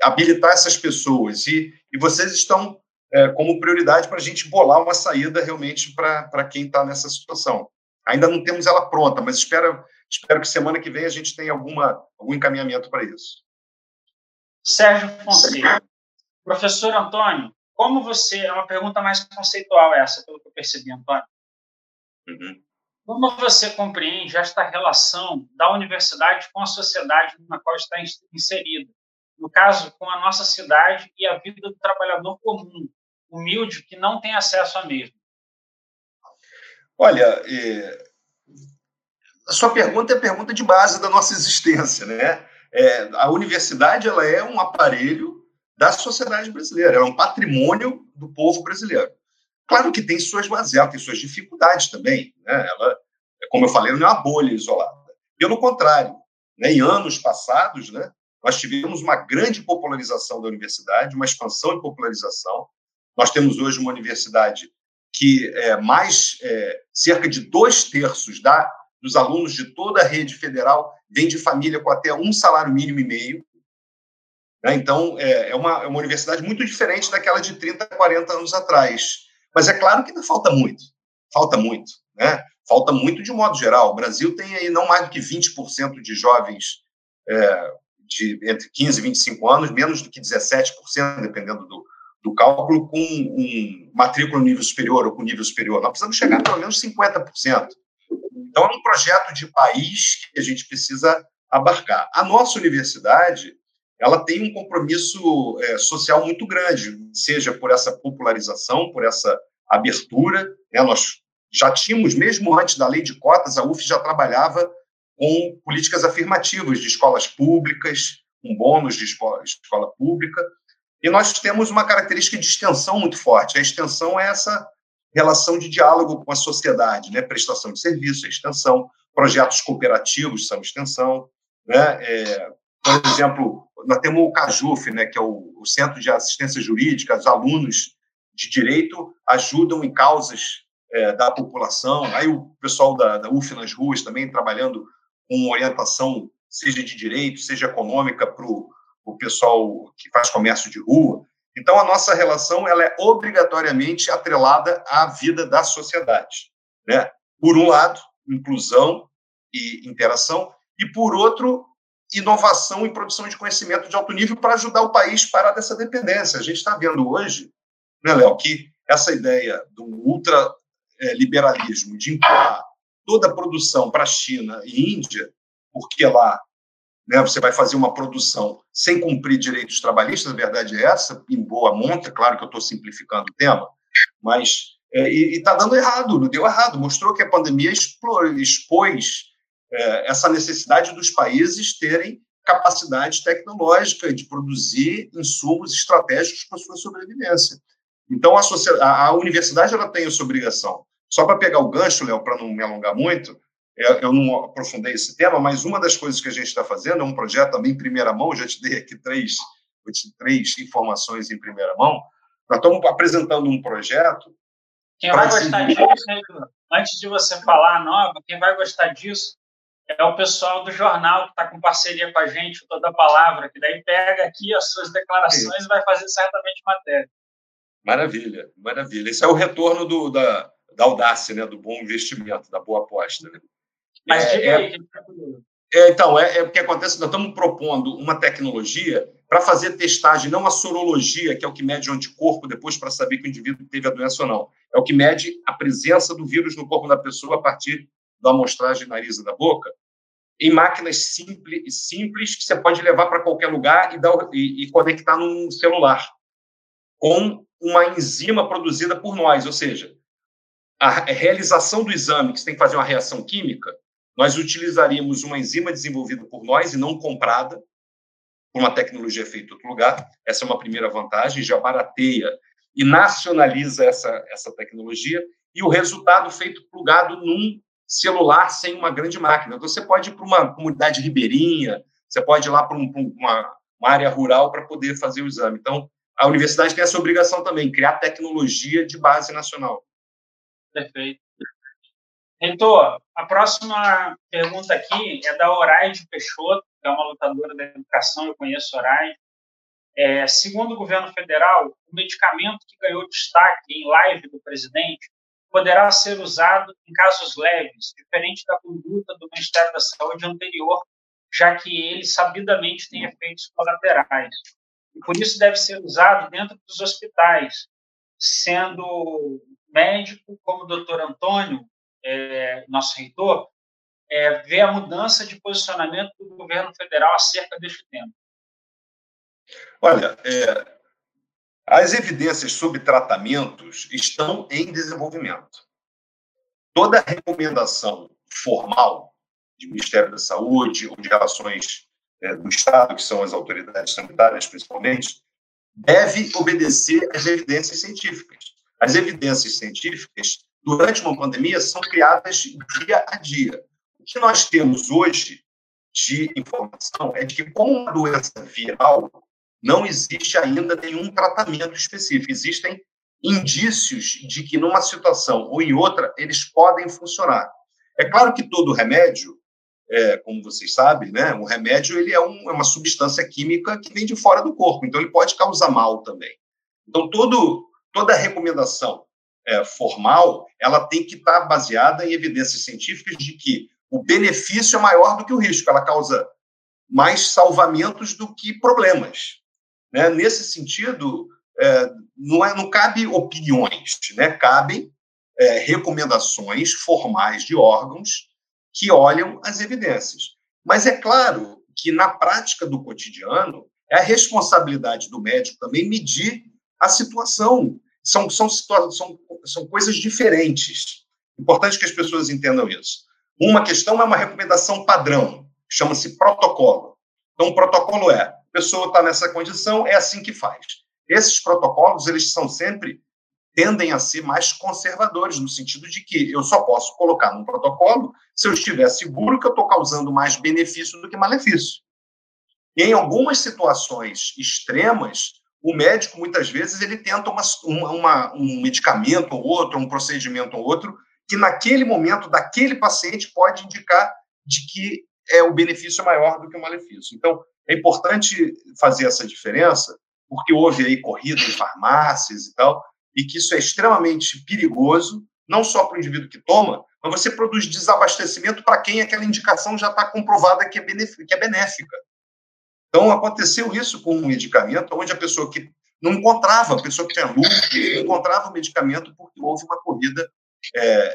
habilitar essas pessoas. E, e vocês estão é, como prioridade para a gente bolar uma saída realmente para quem está nessa situação. Ainda não temos ela pronta, mas espero, espero que semana que vem a gente tenha alguma, algum encaminhamento para isso. Sérgio Fonseca. Professor Antônio, como você. É uma pergunta mais conceitual essa, pelo que eu percebi, Antônio. Uhum. Como você compreende esta relação da universidade com a sociedade na qual está inserida? No caso, com a nossa cidade e a vida do trabalhador comum, humilde, que não tem acesso à mesma. Olha, é... a sua pergunta é a pergunta de base da nossa existência, né? É, a universidade ela é um aparelho da sociedade brasileira, ela é um patrimônio do povo brasileiro. Claro que tem suas mazelas, tem suas dificuldades também. Né? Ela, como eu falei, não é uma bolha isolada. Pelo contrário, né? em anos passados, né? Nós tivemos uma grande popularização da universidade, uma expansão e popularização. Nós temos hoje uma universidade que é mais é, cerca de dois terços da, dos alunos de toda a rede federal vem de família com até um salário mínimo e meio. Né? Então, é, é, uma, é uma universidade muito diferente daquela de 30, 40 anos atrás. Mas é claro que ainda falta muito. Falta muito. Né? Falta muito de modo geral. O Brasil tem aí não mais do que 20% de jovens é, de entre 15 e 25 anos, menos do que 17%, dependendo do, do cálculo, com um matrícula no nível superior ou com nível superior. Nós precisamos chegar a pelo menos 50%. Então, é um projeto de país que a gente precisa abarcar. A nossa universidade ela tem um compromisso é, social muito grande, seja por essa popularização, por essa abertura. Né? Nós já tínhamos, mesmo antes da lei de cotas, a UF já trabalhava com políticas afirmativas de escolas públicas, com bônus de escola, escola pública. E nós temos uma característica de extensão muito forte. A extensão é essa relação de diálogo com a sociedade, né? prestação de serviço, extensão, projetos cooperativos são extensão, né? É, por exemplo, nós temos o CAJUF, né, que é o, o, Centro de Assistência Jurídica, os alunos de direito ajudam em causas é, da população, aí o pessoal da, da UF nas ruas também trabalhando com orientação, seja de direito, seja econômica, para o pessoal que faz comércio de rua. Então, a nossa relação ela é obrigatoriamente atrelada à vida da sociedade. Né? Por um lado, inclusão e interação, e por outro, inovação e produção de conhecimento de alto nível para ajudar o país a parar dessa dependência. A gente está vendo hoje, né, Léo, que essa ideia do ultraliberalismo, de empurrar toda a produção para a China e Índia, porque lá né, você vai fazer uma produção sem cumprir direitos trabalhistas, a verdade é essa, em boa monta, claro que eu estou simplificando o tema, mas é, e está dando errado, não deu errado, mostrou que a pandemia expôs é, essa necessidade dos países terem capacidade tecnológica de produzir insumos estratégicos para sua sobrevivência. Então, a, a universidade ela tem essa obrigação. Só para pegar o gancho, Léo, para não me alongar muito, é, eu não aprofundei esse tema, mas uma das coisas que a gente está fazendo é um projeto também em primeira mão, já te dei aqui três, três informações em primeira mão. Nós estamos apresentando um projeto. Quem vai gostar disso, antes de você falar nova, quem vai gostar disso é o pessoal do jornal que está com parceria com a gente, toda a palavra, que daí pega aqui as suas declarações e vai fazer certamente matéria. Maravilha, maravilha. Esse é o retorno do, da, da audácia, né, do bom investimento, da boa aposta. Né? Mas é, diga é, aí, é, então, é, é o que acontece, nós estamos propondo uma tecnologia para fazer testagem, não a sorologia, que é o que mede o anticorpo depois para saber que o indivíduo teve a doença ou não. É o que mede a presença do vírus no corpo da pessoa a partir da amostragem nariz da boca, em máquinas simples, simples que você pode levar para qualquer lugar e, dar, e, e conectar num celular, com uma enzima produzida por nós, ou seja, a realização do exame, que você tem que fazer uma reação química, nós utilizaríamos uma enzima desenvolvida por nós e não comprada por uma tecnologia feita em outro lugar. Essa é uma primeira vantagem, já barateia e nacionaliza essa, essa tecnologia. E o resultado feito plugado num celular sem uma grande máquina. Então, você pode ir para uma comunidade ribeirinha, você pode ir lá para um, uma, uma área rural para poder fazer o exame. Então, a universidade tem essa obrigação também, criar tecnologia de base nacional. Perfeito. Reitor, a próxima pergunta aqui é da Horaide Peixoto, que é uma lutadora da educação, eu conheço Horaide. É, segundo o governo federal, o medicamento que ganhou destaque em live do presidente poderá ser usado em casos leves, diferente da conduta do Ministério da Saúde anterior, já que ele sabidamente tem efeitos colaterais. E por isso deve ser usado dentro dos hospitais, sendo médico como o doutor Antônio é, nosso reitor, é, vê a mudança de posicionamento do governo federal acerca deste tema? Olha, é, as evidências sobre tratamentos estão em desenvolvimento. Toda recomendação formal de Ministério da Saúde ou de Relações é, do Estado, que são as autoridades sanitárias principalmente, deve obedecer às evidências científicas. As evidências científicas, durante uma pandemia, são criadas dia a dia. O que nós temos hoje de informação é de que, como uma doença viral, não existe ainda nenhum tratamento específico. Existem indícios de que, numa situação ou em outra, eles podem funcionar. É claro que todo remédio é, como vocês sabem, né, o remédio ele é, um, é, uma substância química que vem de fora do corpo, então ele pode causar mal também. Então, todo, toda recomendação é, formal ela tem que estar baseada em evidências científicas de que o benefício é maior do que o risco, ela causa mais salvamentos do que problemas. Né? Nesse sentido, é, não, é, não cabe opiniões, né? cabem é, recomendações formais de órgãos que olham as evidências. Mas é claro que, na prática do cotidiano, é a responsabilidade do médico também medir a situação. São, são, são, são coisas diferentes. Importante que as pessoas entendam isso. Uma questão é uma recomendação padrão, chama-se protocolo. Então, o protocolo é: a pessoa está nessa condição, é assim que faz. Esses protocolos, eles são sempre tendem a ser mais conservadores, no sentido de que eu só posso colocar num protocolo se eu estiver seguro que eu estou causando mais benefício do que malefício. Em algumas situações extremas, o médico, muitas vezes, ele tenta uma, uma, um medicamento ou outro, um procedimento ou outro, que naquele momento, daquele paciente, pode indicar de que é o benefício maior do que o malefício. Então, é importante fazer essa diferença, porque houve aí corrida em farmácias e tal, e que isso é extremamente perigoso, não só para o indivíduo que toma, mas você produz desabastecimento para quem aquela indicação já está comprovada que é, que é benéfica. Então, aconteceu isso com um medicamento onde a pessoa que não encontrava, a pessoa que tinha não encontrava o medicamento porque houve uma corrida, é, é,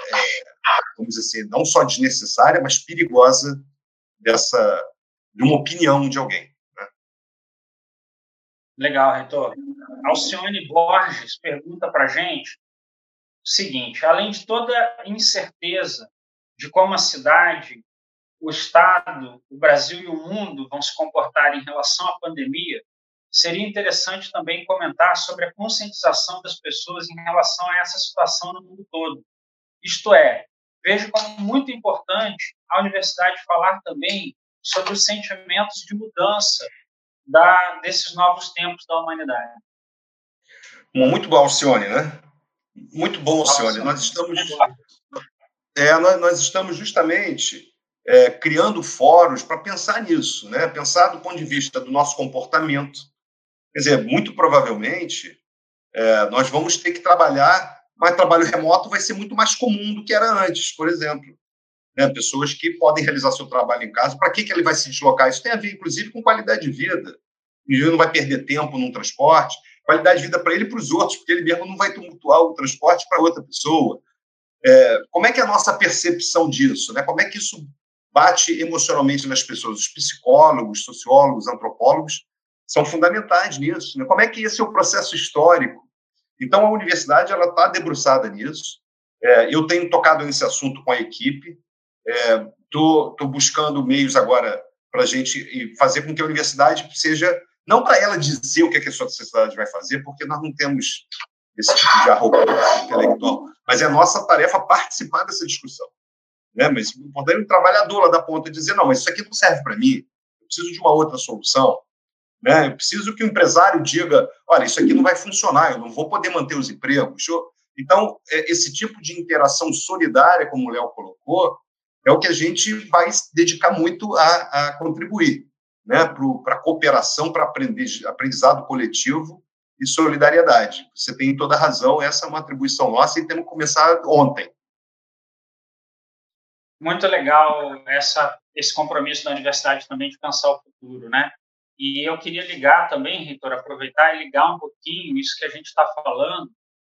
vamos dizer assim, não só desnecessária, mas perigosa dessa, de uma opinião de alguém. Legal, reitor. Alcione Borges pergunta para a gente o seguinte: além de toda incerteza de como a cidade, o Estado, o Brasil e o mundo vão se comportar em relação à pandemia, seria interessante também comentar sobre a conscientização das pessoas em relação a essa situação no mundo todo. Isto é, vejo como muito importante a universidade falar também sobre os sentimentos de mudança da, desses novos tempos da humanidade. Muito bom, Alcione, né? Muito bom, Alcione. Nós estamos, é, nós, nós estamos justamente é, criando fóruns para pensar nisso, né? Pensar do ponto de vista do nosso comportamento. Quer dizer, muito provavelmente é, nós vamos ter que trabalhar, mas trabalho remoto vai ser muito mais comum do que era antes, por exemplo. Né? Pessoas que podem realizar seu trabalho em casa. Para que, que ele vai se deslocar? Isso tem a ver, inclusive, com qualidade de vida. O indivíduo não vai perder tempo num transporte. Qualidade de vida para ele e para os outros, porque ele mesmo não vai tumultuar o transporte para outra pessoa. É, como é que é a nossa percepção disso? Né? Como é que isso bate emocionalmente nas pessoas? Os psicólogos, sociólogos, antropólogos são fundamentais nisso. Né? Como é que esse é o processo histórico? Então, a universidade ela está debruçada nisso. É, eu tenho tocado nesse assunto com a equipe. Estou é, buscando meios agora para a gente fazer com que a universidade seja, não para ela dizer o que, é que a sociedade vai fazer, porque nós não temos esse tipo de arrogância intelectual, mas é nossa tarefa participar dessa discussão. Né? Mas o importante é trabalhador lá da ponta dizer: não, isso aqui não serve para mim, eu preciso de uma outra solução. Né? Eu preciso que o empresário diga: olha, isso aqui não vai funcionar, eu não vou poder manter os empregos. Então, é, esse tipo de interação solidária, como o Léo colocou, é o que a gente vai dedicar muito a, a contribuir né, para a cooperação, para aprendizado coletivo e solidariedade. Você tem toda a razão, essa é uma atribuição nossa e temos que começar ontem. Muito legal essa, esse compromisso da universidade também de pensar o futuro, né? E eu queria ligar também, Reitor, aproveitar e ligar um pouquinho isso que a gente está falando,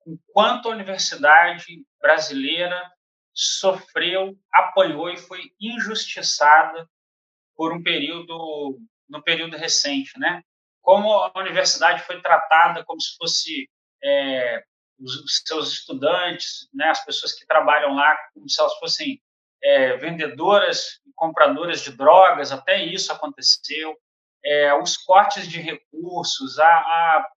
o quanto a universidade brasileira sofreu, apanhou e foi injustiçada por um período no período recente, né? Como a universidade foi tratada como se fosse é, os, seus estudantes, né, as pessoas que trabalham lá, como se elas fossem é, vendedoras e compradoras de drogas, até isso aconteceu. É, os cortes de recursos, a, a,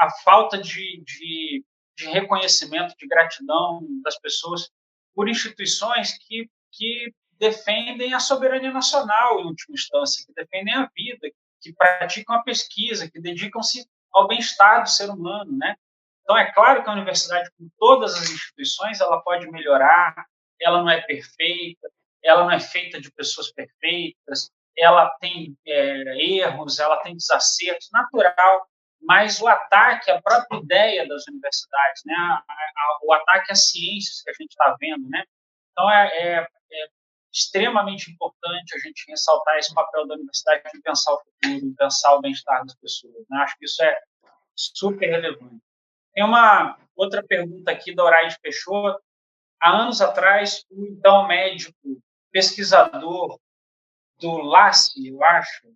a falta de, de, de, reconhecimento, de gratidão das pessoas por instituições que, que defendem a soberania nacional, em última instância, que defendem a vida, que praticam a pesquisa, que dedicam-se ao bem-estar do ser humano, né? Então, é claro que a universidade, com todas as instituições, ela pode melhorar, ela não é perfeita, ela não é feita de pessoas perfeitas, ela tem é, erros, ela tem desacertos, natural, mas o ataque à própria ideia das universidades, né, o ataque às ciências que a gente está vendo, né, então é, é, é, extremamente importante a gente ressaltar esse papel da universidade em pensar o futuro, em pensar o bem-estar das pessoas. Né? Acho que isso é super relevante. Tem uma outra pergunta aqui da Horaide Peixoto. Há anos atrás, o então médico pesquisador do LACE, eu acho,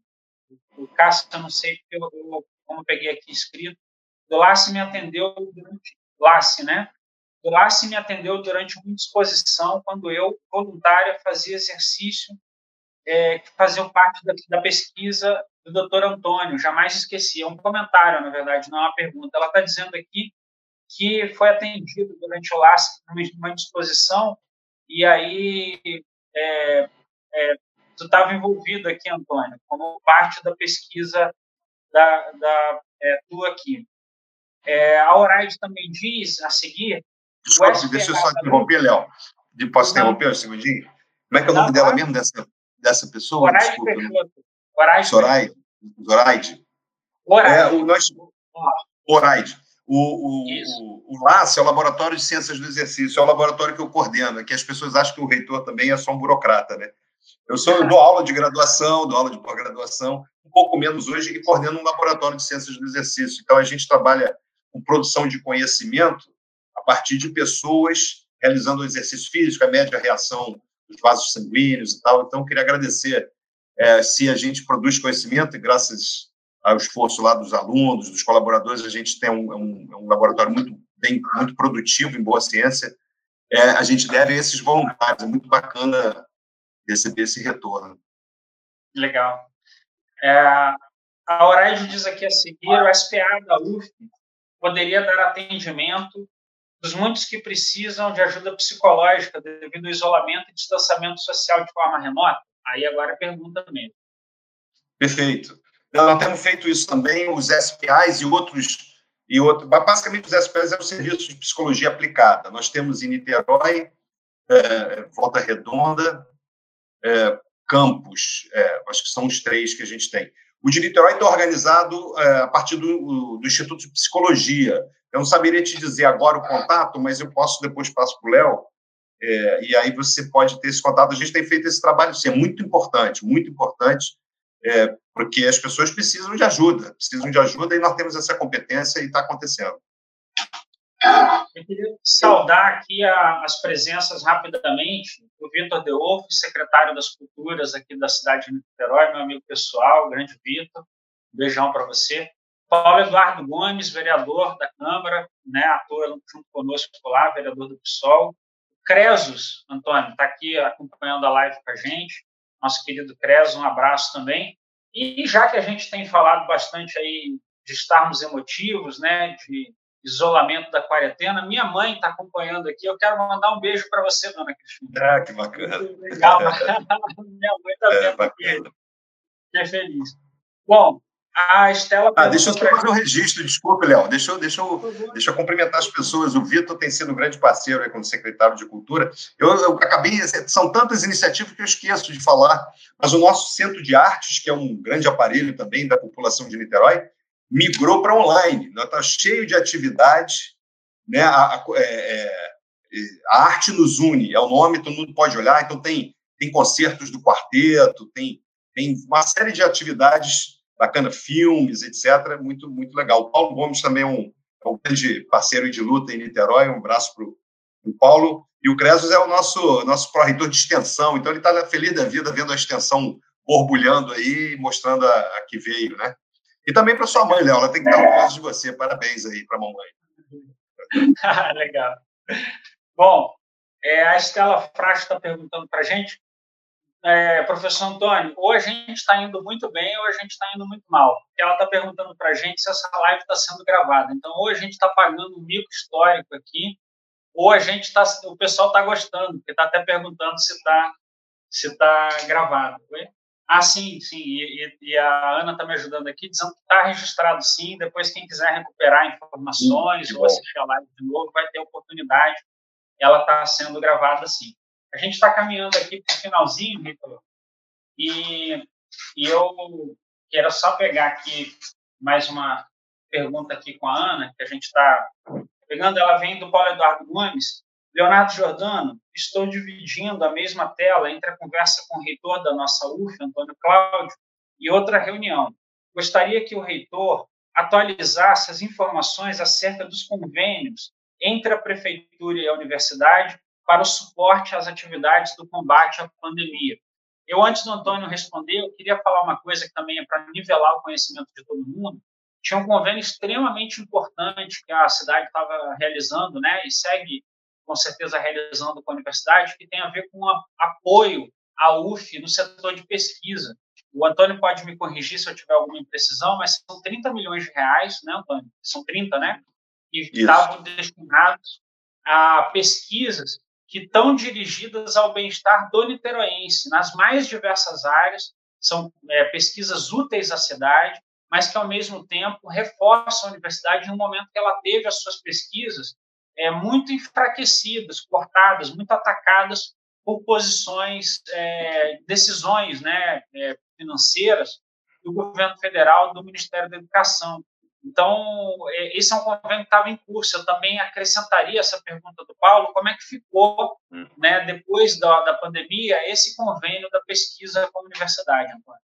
o Cássio, eu não sei eu, eu, como peguei aqui escrito, do LACE me atendeu durante LACE, né? Do LACE me atendeu durante uma exposição quando eu, voluntária, fazia exercício é, que faziam parte da, da pesquisa do doutor Antônio, jamais esqueci. É um comentário, na verdade, não é uma pergunta. Ela está dizendo aqui que foi atendido durante o LASC numa disposição e aí é, é, tu estava envolvido aqui, Antônio, como parte da pesquisa da, da é, tua aqui. É, a Horaide também diz, a seguir... Desculpe, deixa eu só interromper, Léo. Posso interromper um segundinho? Como é que é o nome dela mesmo, dessa, dessa pessoa? Horaide Peixoto. Horaide. Zoraide. Zoraide. Horaide. É, o, nós... O, o, o, o LACE é o Laboratório de Ciências do Exercício, é o laboratório que eu coordeno, que as pessoas acham que o reitor também é só um burocrata, né? Eu, sou, eu dou aula de graduação, dou aula de pós-graduação, um pouco menos hoje, e coordeno um laboratório de ciências do exercício. Então, a gente trabalha com produção de conhecimento a partir de pessoas realizando o exercício físico, a média reação dos vasos sanguíneos e tal. Então, queria agradecer é, se a gente produz conhecimento, e graças ao esforço lá dos alunos, dos colaboradores, a gente tem um, um, um laboratório muito bem, muito produtivo em boa ciência. É, a gente deve a esses voluntários, é muito bacana receber esse retorno. Legal. É, a Horaide diz aqui a seguir, o SPA da UF poderia dar atendimento dos muitos que precisam de ajuda psicológica devido ao isolamento e distanciamento social de forma remota? Aí agora a pergunta mesmo. Perfeito. Nós temos feito isso também, os SPAs e outros. E outro, basicamente, os SPAs é o Serviço de Psicologia Aplicada. Nós temos em Niterói, é, Volta Redonda, é, Campos, é, acho que são os três que a gente tem. O de Niterói está organizado é, a partir do, do, Instituto de Psicologia. Eu não saberia te dizer agora o contato, mas eu posso depois passo para o Léo, é, e aí você pode ter esse contato. A gente tem feito esse trabalho, isso é muito importante, muito importante, é, porque as pessoas precisam de ajuda, precisam de ajuda e nós temos essa competência e está acontecendo. Eu queria saudar aqui a, as presenças rapidamente do Vitor Deolfo, secretário das Culturas aqui da cidade de Niterói, meu amigo pessoal, grande Vitor, beijão para você. Paulo Eduardo Gomes, vereador da Câmara, né, atua junto conosco lá, vereador do PSOL. Cresos, Antônio, está aqui acompanhando a live com a gente nosso querido Cres, um abraço também. E já que a gente tem falado bastante aí de estarmos emotivos, né, de isolamento da quarentena, minha mãe está acompanhando aqui. Eu quero mandar um beijo para você, dona Cristina. Ah, que bacana. legal. minha mãe está é, aqui. Fiquei feliz. Bom, a Estela. Ah, deixa eu só fazer um registro, desculpe, Léo. Deixa eu, deixa, eu, deixa eu cumprimentar as pessoas. O Vitor tem sido um grande parceiro aí como secretário de Cultura. Eu, eu, acabei. São tantas iniciativas que eu esqueço de falar, mas o nosso Centro de Artes, que é um grande aparelho também da população de Niterói, migrou para online. Está cheio de atividades. Né? A, a, é, é, a Arte nos une, é o nome, todo mundo pode olhar. Então, tem, tem concertos do quarteto, tem, tem uma série de atividades bacana, filmes, etc. Muito, muito legal. O Paulo Gomes também é um, é um grande parceiro de luta em Niterói. Um abraço para o Paulo. E o Cresos é o nosso, nosso pró-reitor de extensão, então ele está feliz da vida vendo a extensão borbulhando aí, mostrando a, a que veio, né? E também para sua mãe, Léo, ela tem que estar orgulhosa de você. Parabéns aí para a mamãe. Legal. Bom, é, a Estela Frasco está perguntando para a gente, é, professor Antônio, ou a gente está indo muito bem ou a gente está indo muito mal. Ela está perguntando para a gente se essa live está sendo gravada. Então, ou a gente está pagando um mico histórico aqui, ou a gente está, o pessoal está gostando, porque está até perguntando se está se tá gravado. Foi? Ah, sim, sim. E, e a Ana está me ajudando aqui, dizendo que está registrado sim. Depois, quem quiser recuperar informações ou assistir a live de novo, vai ter oportunidade. Ela está sendo gravada sim. A gente está caminhando aqui para o finalzinho, Vitor, e, e eu quero só pegar aqui mais uma pergunta aqui com a Ana, que a gente está pegando. Ela vem do Paulo Eduardo Gomes. Leonardo Jordano, estou dividindo a mesma tela entre a conversa com o reitor da nossa UF, Antônio Cláudio, e outra reunião. Gostaria que o reitor atualizasse as informações acerca dos convênios entre a prefeitura e a universidade para o suporte às atividades do combate à pandemia. Eu, antes do Antônio responder, eu queria falar uma coisa que também é para nivelar o conhecimento de todo mundo. Tinha um convênio extremamente importante que a cidade estava realizando, né, e segue com certeza realizando com a universidade, que tem a ver com a, apoio à UF no setor de pesquisa. O Antônio pode me corrigir se eu tiver alguma imprecisão, mas são 30 milhões de reais, né, Antônio? São 30, né? E estavam destinados a pesquisas que estão dirigidas ao bem-estar do niteroense, nas mais diversas áreas, são é, pesquisas úteis à cidade, mas que, ao mesmo tempo, reforçam a universidade no momento que ela teve as suas pesquisas é, muito enfraquecidas, cortadas, muito atacadas por posições, é, decisões né, é, financeiras do governo federal, do Ministério da Educação. Então, esse é um convênio que estava em curso. Eu também acrescentaria essa pergunta do Paulo: como é que ficou, hum. né, depois da, da pandemia, esse convênio da pesquisa com a universidade, Antônio?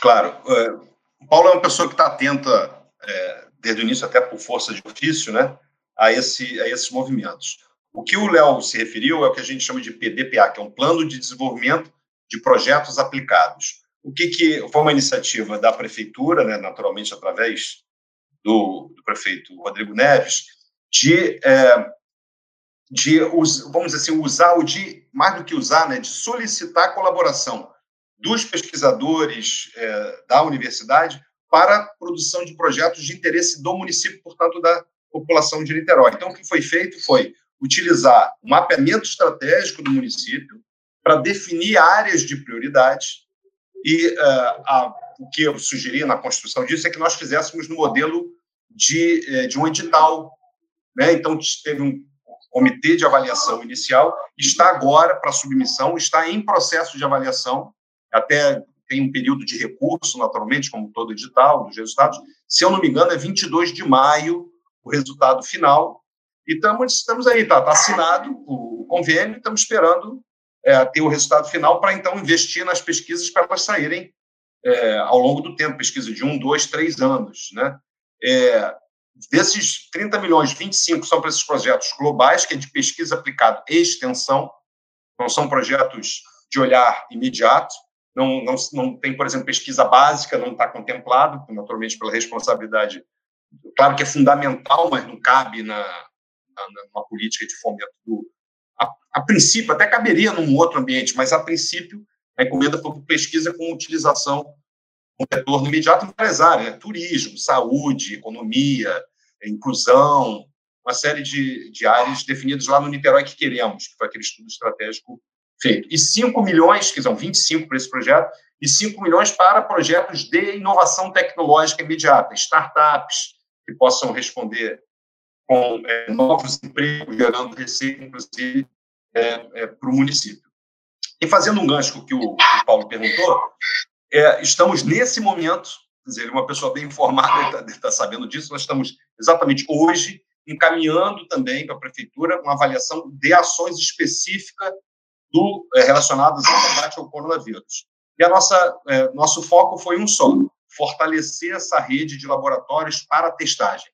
Claro. É, Paulo é uma pessoa que está atenta, é, desde o início, até por força de ofício, né, a, esse, a esses movimentos. O que o Léo se referiu é o que a gente chama de PDPA, que é um Plano de Desenvolvimento de Projetos Aplicados. O que, que foi uma iniciativa da prefeitura, né, naturalmente através do, do, prefeito Rodrigo Neves, de, é, de vamos dizer assim, usar, o de, mais do que usar, né, de solicitar a colaboração dos pesquisadores é, da universidade para a produção de projetos de interesse do município, portanto, da, população de Niterói. Então, o que foi feito foi utilizar o mapeamento estratégico do município para definir áreas de prioridade e uh, a, o que eu sugeri na construção disso é que nós fizéssemos no modelo de, eh, de um edital. Né? Então, teve um comitê de avaliação inicial, está agora para submissão, está em processo de avaliação, até tem um período de recurso, naturalmente, como todo edital, dos resultados. Se eu não me engano, é 22 de maio o resultado final. E tamo, estamos aí, está tá assinado o convênio, estamos esperando é, ter o resultado final para então investir nas pesquisas para elas saírem é, ao longo do tempo, pesquisa de um, dois, três anos. Né? É, desses 30 milhões, 25 são para esses projetos globais, que é de pesquisa aplicada e extensão, não são projetos de olhar imediato, não, não, não tem, por exemplo, pesquisa básica, não está contemplado, naturalmente pela responsabilidade claro que é fundamental, mas não cabe na, na numa política de fomento do, a, a, princípio, até caberia num outro ambiente, mas a princípio a encomenda foi por pesquisa com utilização com retorno imediato em várias áreas, né? turismo, saúde, economia, inclusão, uma série de, de áreas definidas lá no Niterói que queremos, que foi aquele estudo estratégico feito. E 5 milhões, que são 25 para esse projeto, e 5 milhões para projetos de inovação tecnológica imediata, startups, que possam responder com é, novos empregos, gerando receita, inclusive, é, é, para o município. E fazendo um gancho que o, o Paulo perguntou, é, estamos nesse momento, quer dizer, uma pessoa bem informada está tá sabendo disso, nós estamos exatamente hoje encaminhando também para a prefeitura uma avaliação de ações específicas do, é, relacionadas ao combate ao coronavírus. E a nossa é, nosso foco foi um só: fortalecer essa rede de laboratórios para testagem,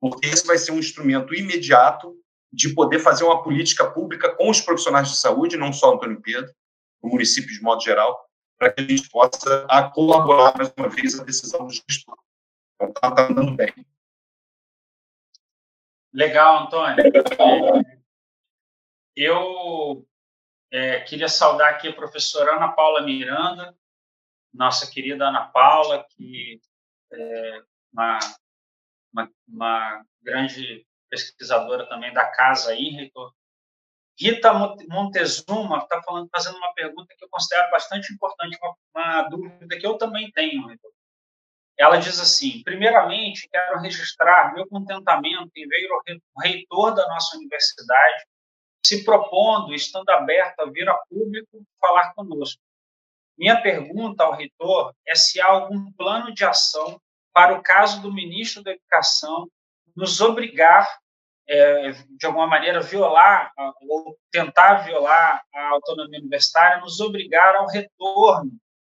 porque esse vai ser um instrumento imediato de poder fazer uma política pública com os profissionais de saúde, não só Antônio Pedro, o município de modo geral, para que a gente possa colaborar mais uma vez a decisão do gestor. Então, está tá andando bem. Legal, Antônio. Eu é, queria saudar aqui a professora Ana Paula Miranda, nossa querida Ana Paula, que é uma, uma, uma grande pesquisadora também da casa aí. Rita Montezuma está fazendo uma pergunta que eu considero bastante importante, uma, uma dúvida que eu também tenho, Reitor. Ela diz assim: primeiramente, quero registrar meu contentamento em ver o reitor da nossa universidade se propondo, estando aberto a vir a público falar conosco. Minha pergunta ao reitor é se há algum plano de ação para o caso do ministro da Educação nos obrigar, é, de alguma maneira, violar ou tentar violar a autonomia universitária, nos obrigar ao retorno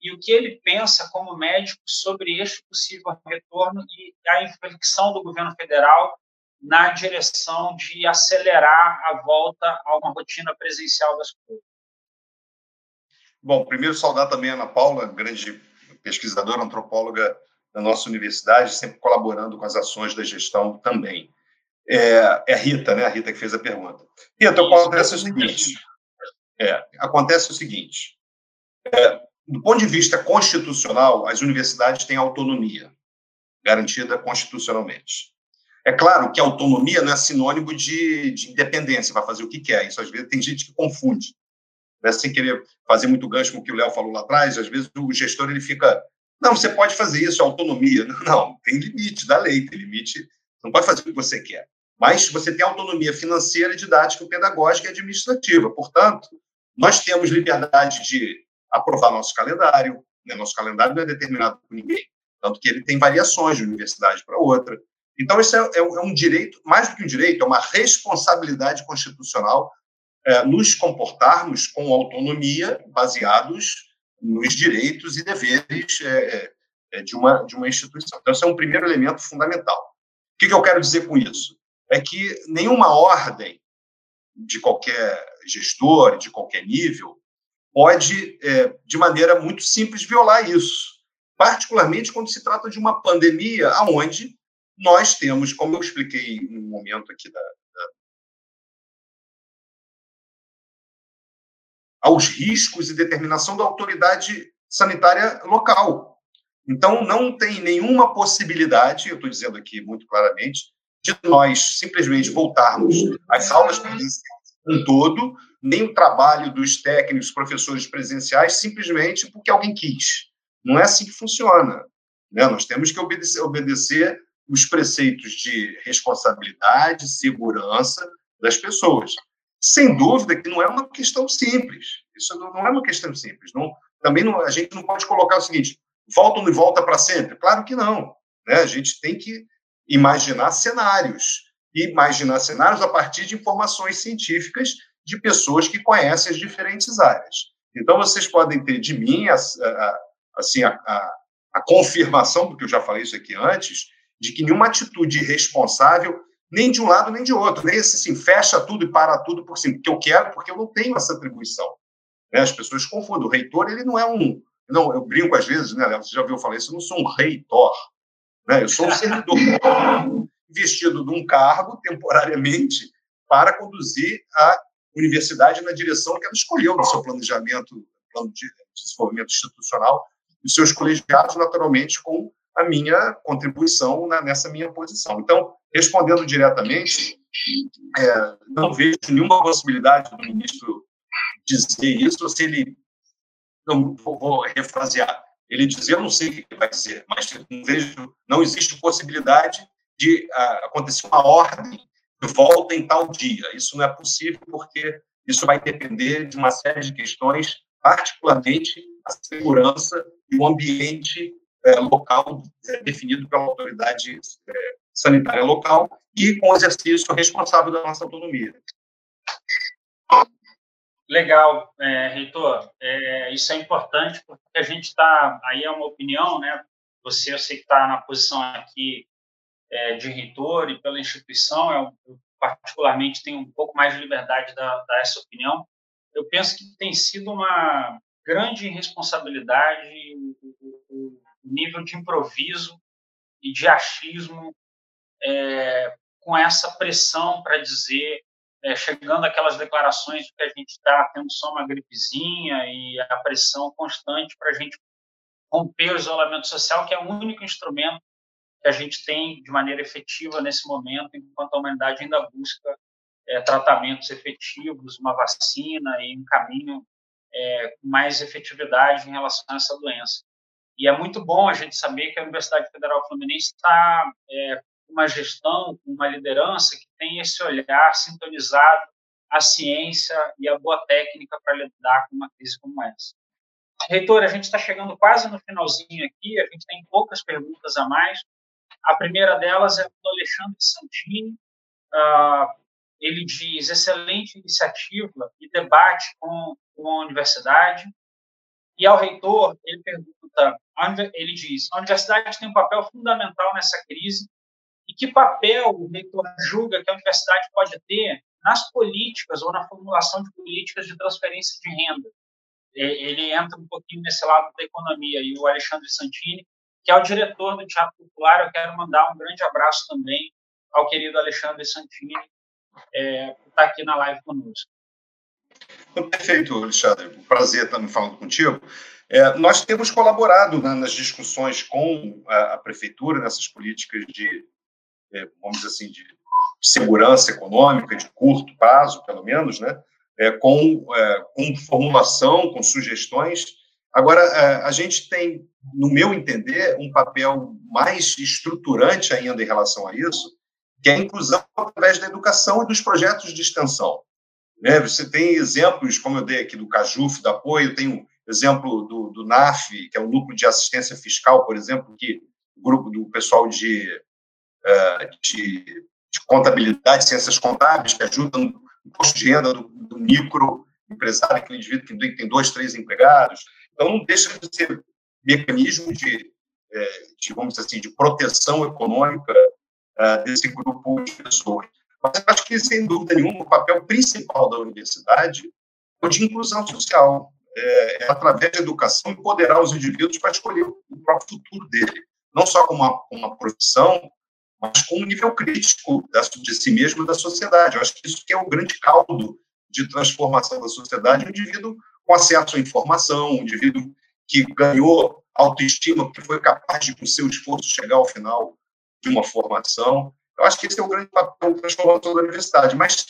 e o que ele pensa como médico sobre este possível retorno e a inflexão do governo federal na direção de acelerar a volta a uma rotina presencial das coisas. Bom, primeiro saudar também a Ana Paula, grande pesquisadora, antropóloga da nossa universidade, sempre colaborando com as ações da gestão também. É, é a Rita, né? A Rita que fez a pergunta. Rita, acontece o seguinte. É, acontece o seguinte. É, do ponto de vista constitucional, as universidades têm autonomia garantida constitucionalmente. É claro que autonomia não é sinônimo de, de independência, vai fazer o que quer. Isso às vezes tem gente que confunde. Né? Sem querer fazer muito gancho com o que o Léo falou lá atrás, às vezes o gestor ele fica. Não, você pode fazer isso, é autonomia. Não, não, tem limite da lei, tem limite. Não pode fazer o que você quer. Mas você tem autonomia financeira, didática, pedagógica e administrativa. Portanto, nós temos liberdade de aprovar nosso calendário. Né? Nosso calendário não é determinado por ninguém. Tanto que ele tem variações de universidade para outra. Então, isso é, é, é, um direito, mais do que um direito, é uma responsabilidade constitucional é, nos comportarmos com autonomia, baseados nos direitos e deveres é, é, de, uma, de uma instituição. Então, esse é um primeiro elemento fundamental. O que, que eu quero dizer com isso? É que nenhuma ordem de qualquer gestor, de qualquer nível, pode, é, de maneira muito simples, violar isso. Particularmente quando se trata de uma pandemia onde nós temos, como eu expliquei no momento aqui da aos riscos e determinação da autoridade sanitária local. Então, não tem nenhuma possibilidade, eu estou dizendo aqui muito claramente, de nós simplesmente voltarmos às aulas presenciais um todo, nem o trabalho dos técnicos, professores presenciais, simplesmente porque alguém quis. Não é assim que funciona. Né? Nós temos que obedecer, obedecer os preceitos de responsabilidade, segurança das pessoas. Sem dúvida que não é uma questão simples. Isso não é uma questão simples. Não, também não, a gente não pode colocar o seguinte: volta ou não volta para sempre? Claro que não. Né? A gente tem que imaginar cenários e imaginar cenários a partir de informações científicas de pessoas que conhecem as diferentes áreas. Então, vocês podem ter de mim a, a, assim, a, a confirmação, porque eu já falei isso aqui antes, de que nenhuma atitude irresponsável, nem de um lado nem de outro, nem assim, fecha tudo e para tudo por cima, porque eu quero, porque eu não tenho essa atribuição. Né? As pessoas confundem. O reitor, ele não é um. Não, eu brinco às vezes, né, Léo? Você já ouviu falar isso? Eu não sou um reitor. Né? Eu sou um servidor investido num cargo temporariamente para conduzir a universidade na direção que ela escolheu no seu planejamento, plano de desenvolvimento institucional, os seus colegiados, naturalmente, com a minha contribuição na, nessa minha posição. Então, respondendo diretamente, é, não vejo nenhuma possibilidade do ministro dizer isso, se ele, não vou refrasear, ele dizer, eu não sei o que vai dizer, mas não vejo, não existe possibilidade de uh, acontecer uma ordem de volta em tal dia. Isso não é possível porque isso vai depender de uma série de questões, particularmente a segurança e o ambiente é, local é, definido pela autoridade é, sanitária local e com o exercício responsável da nossa autonomia. Legal, é, reitor. É, isso é importante porque a gente está. Aí é uma opinião, né? Você, eu sei que está na posição aqui é, de reitor e pela instituição, eu, eu particularmente tenho um pouco mais de liberdade da, dar essa opinião, eu penso que tem sido uma grande responsabilidade o, nível de improviso e de achismo é, com essa pressão para dizer, é, chegando aquelas declarações de que a gente está tendo só uma gripezinha e a pressão constante para a gente romper o isolamento social, que é o único instrumento que a gente tem de maneira efetiva nesse momento, enquanto a humanidade ainda busca é, tratamentos efetivos, uma vacina e um caminho é, com mais efetividade em relação a essa doença. E é muito bom a gente saber que a Universidade Federal Fluminense está é, uma gestão, uma liderança que tem esse olhar sintonizado à ciência e à boa técnica para lidar com uma crise como essa. Reitor, a gente está chegando quase no finalzinho aqui, a gente tem poucas perguntas a mais. A primeira delas é do Alexandre Santini. Uh, ele diz: excelente iniciativa e debate com, com a universidade. E ao reitor, ele pergunta: ele diz, a universidade tem um papel fundamental nessa crise e que papel o reitor julga que a universidade pode ter nas políticas ou na formulação de políticas de transferência de renda? Ele entra um pouquinho nesse lado da economia e o Alexandre Santini que é o diretor do Teatro Popular. Eu quero mandar um grande abraço também ao querido Alexandre Santini, é, que está aqui na live conosco. Perfeito, Alexandre. Prazer estar me falando contigo. É, nós temos colaborado né, nas discussões com a, a, prefeitura nessas políticas de, é, vamos dizer assim, de segurança econômica de curto prazo, pelo menos, né, é, com, é, com formulação, com sugestões Agora, é, a gente tem, no meu entender, um papel mais estruturante ainda em relação a isso, que é a inclusão através da educação e dos projetos de extensão. Né? Você tem exemplos, como eu dei aqui do CAJUF, do apoio, tem o exemplo do, do NAF, que é o Núcleo de Assistência Fiscal, por exemplo, que o grupo do pessoal de, é, de, de contabilidade, ciências contábeis, que ajuda no imposto de renda do, do microempresário, aquele indivíduo que tem dois, três empregados. Então, não deixa de ser mecanismo de, é, de vamos assim, de proteção econômica é, desse grupo de pessoas. Mas acho que, sem dúvida nenhuma, o papel principal da universidade é o de inclusão social. É, é, através da educação, empoderar os indivíduos para escolher o próprio futuro dele. Não só como uma, uma profissão, mas com um nível crítico de si mesmo e da sociedade. Eu acho que isso que é o grande caldo de transformação da sociedade, o indivíduo com acesso à informação, um indivíduo que ganhou autoestima, que foi capaz de, com seu esforço, chegar ao final de uma formação. Eu acho que esse é o grande papel transformador da universidade. Mas,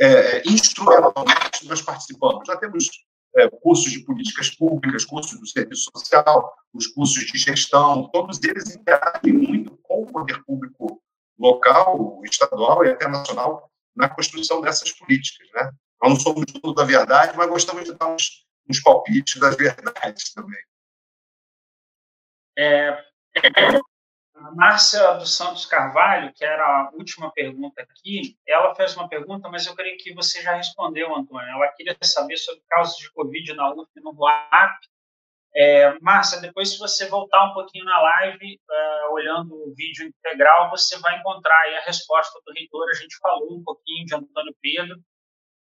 é, instrumentalmente, nós participamos. Já temos é, cursos de políticas públicas, cursos do serviço social, os cursos de gestão, todos eles interagem muito com o poder público local, estadual e até nacional na construção dessas políticas. Né? Nós não somos tudo da verdade, mas gostamos de dar uns, uns palpites das verdades também. É, a Márcia dos Santos Carvalho, que era a última pergunta aqui, ela fez uma pergunta, mas eu creio que você já respondeu, Antônio. Ela queria saber sobre casos de Covid na UF e no RUAP. É, Márcia, depois, se você voltar um pouquinho na live, é, olhando o vídeo integral, você vai encontrar a resposta do reitor. A gente falou um pouquinho de Antônio Pedro,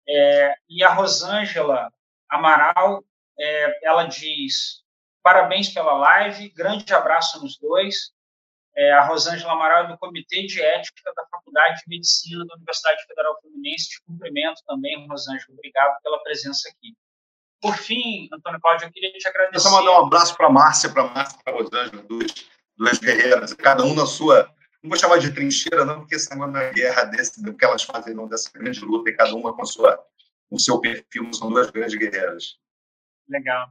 é, e a Rosângela Amaral, é, ela diz: parabéns pela live, grande abraço nos dois. É, a Rosângela Amaral é do Comitê de Ética da Faculdade de Medicina da Universidade Federal Fluminense. Te cumprimento também, Rosângela. Obrigado pela presença aqui. Por fim, Antônio Cláudio, eu queria te agradecer. Eu só mandar um abraço para a Márcia, para a Márcia, para a Rosângela, duas, duas guerreiras, cada um na sua não vou chamar de trincheira, não, porque não é guerra desse, do que elas fazem, não, dessa grande luta, e cada uma com, sua, com o seu perfil, são duas grandes guerreiras. Legal.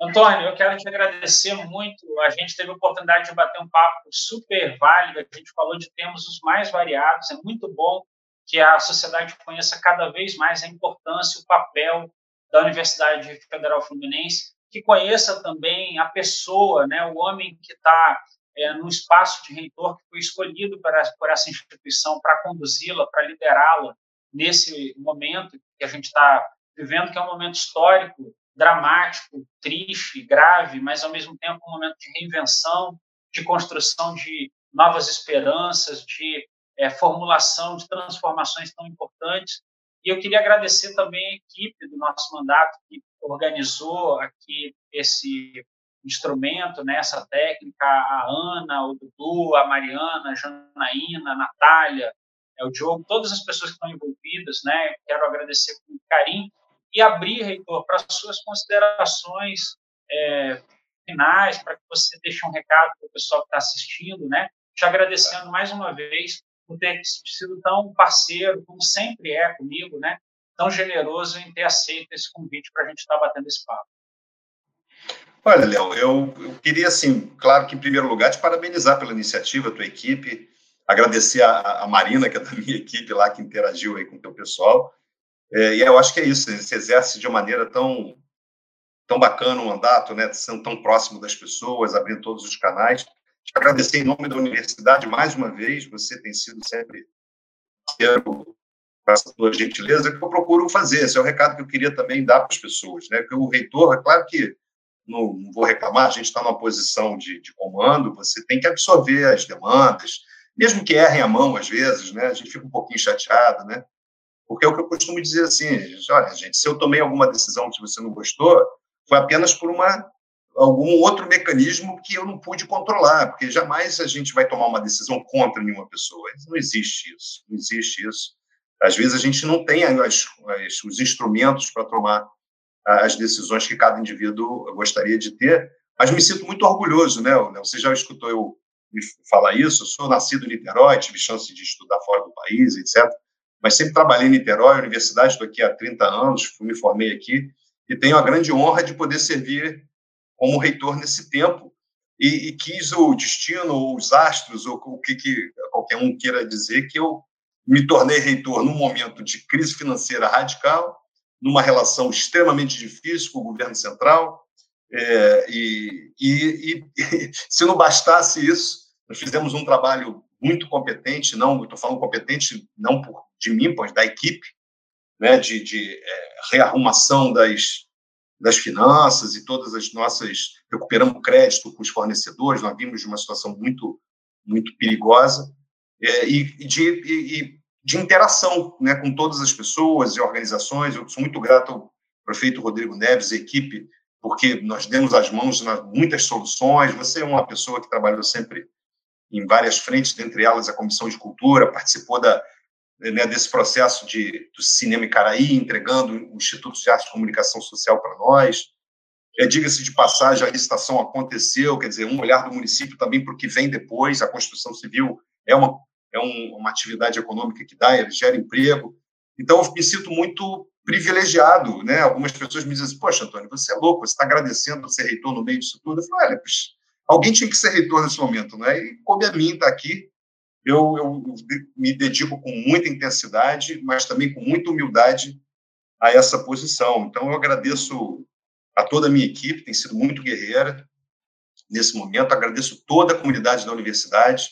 Antônio, eu quero te agradecer muito. A gente teve a oportunidade de bater um papo super válido, a gente falou de temas os mais variados, é muito bom que a sociedade conheça cada vez mais a importância, o papel da Universidade Federal Fluminense, que conheça também a pessoa, né, o homem que está é, no espaço de reitor que foi escolhido para, por essa instituição para conduzi-la, para liderá-la nesse momento que a gente está vivendo, que é um momento histórico, dramático, triste, grave, mas ao mesmo tempo um momento de reinvenção, de construção de novas esperanças, de é, formulação de transformações tão importantes. E eu queria agradecer também a equipe do nosso mandato que organizou aqui esse instrumento, né, essa técnica, a Ana, o Dudu, a Mariana, a Janaína, a Natália, é, o Diogo, todas as pessoas que estão envolvidas, né, quero agradecer com carinho e abrir, Reitor, para as suas considerações é, finais, para que você deixe um recado para o pessoal que está assistindo, né, te agradecendo mais uma vez por ter sido tão parceiro, como sempre é comigo, né, tão generoso em ter aceito esse convite para a gente estar tá batendo esse papo. Olha, Léo, eu, eu, queria, assim, claro que em primeiro lugar, te parabenizar pela iniciativa, tua equipe, agradecer a, a Marina, que é da minha equipe lá, que interagiu aí com o teu pessoal, é, e eu acho que é isso, se exerce de uma maneira tão, tão bacana o mandato, né, sendo tão próximo das pessoas, abrindo todos os canais. Te agradecer em nome da universidade mais uma vez, você tem sido sempre com essa tua gentileza, que eu procuro fazer. Esse é o recado que eu queria também dar para as pessoas, né? Porque o reitor, é claro que não, não vou reclamar, a gente está numa posição de, de, comando, você tem que absorver as demandas, mesmo que errem a mão às vezes, né? A gente fica um pouquinho chateado, né? Porque é o que eu costumo dizer assim, olha, gente, se eu tomei alguma decisão que você não gostou, foi apenas por uma algum outro mecanismo que eu não pude controlar, porque jamais a gente vai tomar uma decisão contra nenhuma pessoa. Não existe isso, não existe isso. Às vezes a gente não tem as, as, os instrumentos para tomar as decisões que cada indivíduo gostaria de ter, mas me sinto muito orgulhoso, né? Você já escutou eu falar isso? Eu sou nascido em Niterói, tive chance de estudar fora do país, etc. Mas sempre trabalhei em Niterói, universidade, estou aqui há 30 anos, me formei aqui e tenho a grande honra de poder servir como reitor nesse tempo e, e quis o destino, os astros, ou o que, que qualquer um queira dizer, que eu me tornei reitor num momento de crise financeira radical, numa relação extremamente difícil com o governo central. É, e, e, e, se não bastasse isso, nós fizemos um trabalho muito competente, não estou falando competente não por, de mim, pois da equipe, né, de, de é, rearrumação das, das finanças e todas as nossas recuperamos crédito com os fornecedores, nós vimos de uma situação muito muito perigosa é, e, de, e, de interação né, com todas as pessoas e organizações. Eu sou muito grato ao prefeito Rodrigo Neves e equipe, porque nós demos as mãos nas muitas soluções. Você é uma pessoa que trabalhou sempre em várias frentes, dentre elas a Comissão de Cultura, participou da, né, desse processo de, do Cinema Icaraí, entregando o Instituto de Arte e Comunicação Social para nós. É, Diga-se de passagem, a licitação aconteceu, quer dizer, um olhar do município também para o que vem depois. A construção civil é uma é um, uma atividade econômica que dá, gera emprego. Então, eu me sinto muito privilegiado, né? Algumas pessoas me dizem assim, poxa, Antônio, você é louco, você está agradecendo ser reitor no meio disso tudo. Eu falo, olha, alguém tinha que ser reitor nesse momento, né? E coube a mim estar tá aqui. Eu, eu me dedico com muita intensidade, mas também com muita humildade a essa posição. Então, eu agradeço a toda a minha equipe, tem sido muito guerreira nesse momento. Agradeço toda a comunidade da universidade,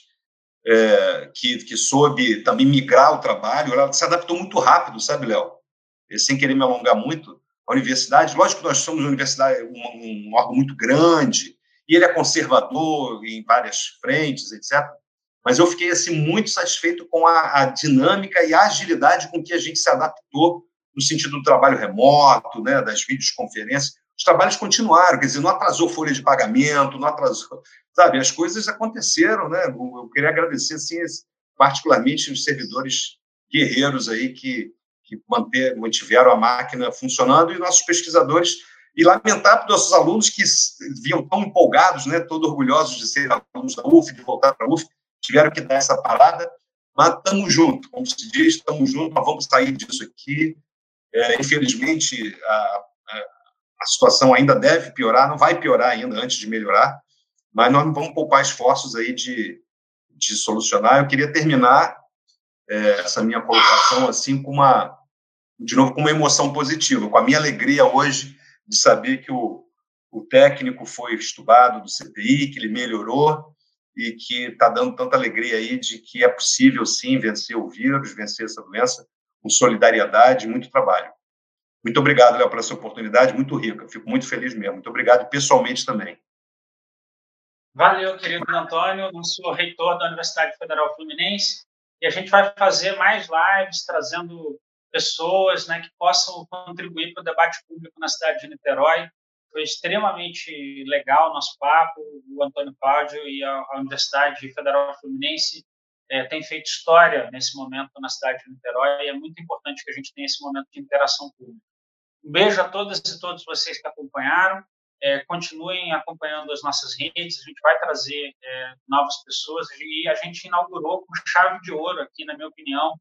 é, que, que soube também migrar o trabalho, ela se adaptou muito rápido, sabe, Léo? Sem querer me alongar muito, a universidade, lógico que nós somos uma universidade, um, um órgão muito grande, e ele é conservador em várias frentes, etc. Mas eu fiquei assim muito satisfeito com a, a, dinâmica e a agilidade com que a gente se adaptou no sentido do trabalho remoto, né, das videoconferências. Os trabalhos continuaram, quer dizer, não atrasou folha de pagamento, não atrasou sabe, as coisas aconteceram, né? Eu queria agradecer, assim, particularmente os servidores guerreiros aí que, que manter, mantiveram a máquina funcionando e nossos pesquisadores e lamentar para nossos alunos que viam tão empolgados, né, todos orgulhosos de ser alunos da UF, de voltar para a UF, tiveram que dar essa parada, mas estamos juntos, como se diz, estamos juntos, vamos sair disso aqui. É, infelizmente, a, a, a situação ainda deve piorar, não vai piorar ainda antes de melhorar, mas nós não vamos poupar esforços aí de, de solucionar. Eu queria terminar é, essa minha colocação assim com uma, de novo, com uma emoção positiva, com a minha alegria hoje de saber que o, o técnico foi estudado do CPI, que ele melhorou e que está dando tanta alegria aí de que é possível sim vencer o vírus, vencer essa doença com solidariedade e muito trabalho. Muito obrigado, Léo, pela essa oportunidade, muito rica. Fico muito feliz mesmo. Muito obrigado pessoalmente também. Valeu, querido Antônio. Eu sou reitor da Universidade Federal Fluminense E a gente vai fazer mais lives trazendo pessoas né, que possam contribuir para o debate público na cidade de Niterói. Foi extremamente legal o nosso papo. O Antônio Cláudio e a, Universidade Federal Fluminense é, têm feito história nesse momento na cidade de Niterói e é muito importante que a gente tenha esse momento de interação pública. Um beijo a todas e todos vocês que acompanharam. É, continuem acompanhando as nossas redes, a gente vai trazer é, novas pessoas e a gente inaugurou com chave de ouro aqui, na minha opinião,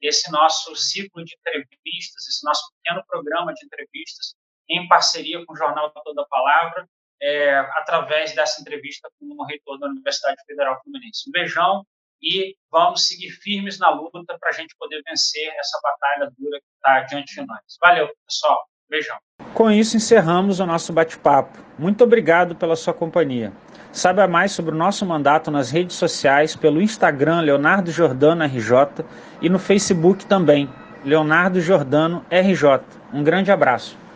esse nosso ciclo de entrevistas, esse nosso pequeno programa de entrevistas, em parceria com o Jornal Toda Palavra, é, através dessa entrevista com o reitor da Universidade Federal Fluminense. Um beijão e vamos seguir firmes na luta para a gente poder vencer essa batalha dura que está diante de nós. Valeu, pessoal. Beijão. Com isso, encerramos o nosso bate-papo. Muito obrigado pela sua companhia. Saiba mais sobre o nosso mandato nas redes sociais pelo Instagram Leonardo Jordano RJ e no Facebook também, Leonardo Jordano RJ. Um grande abraço.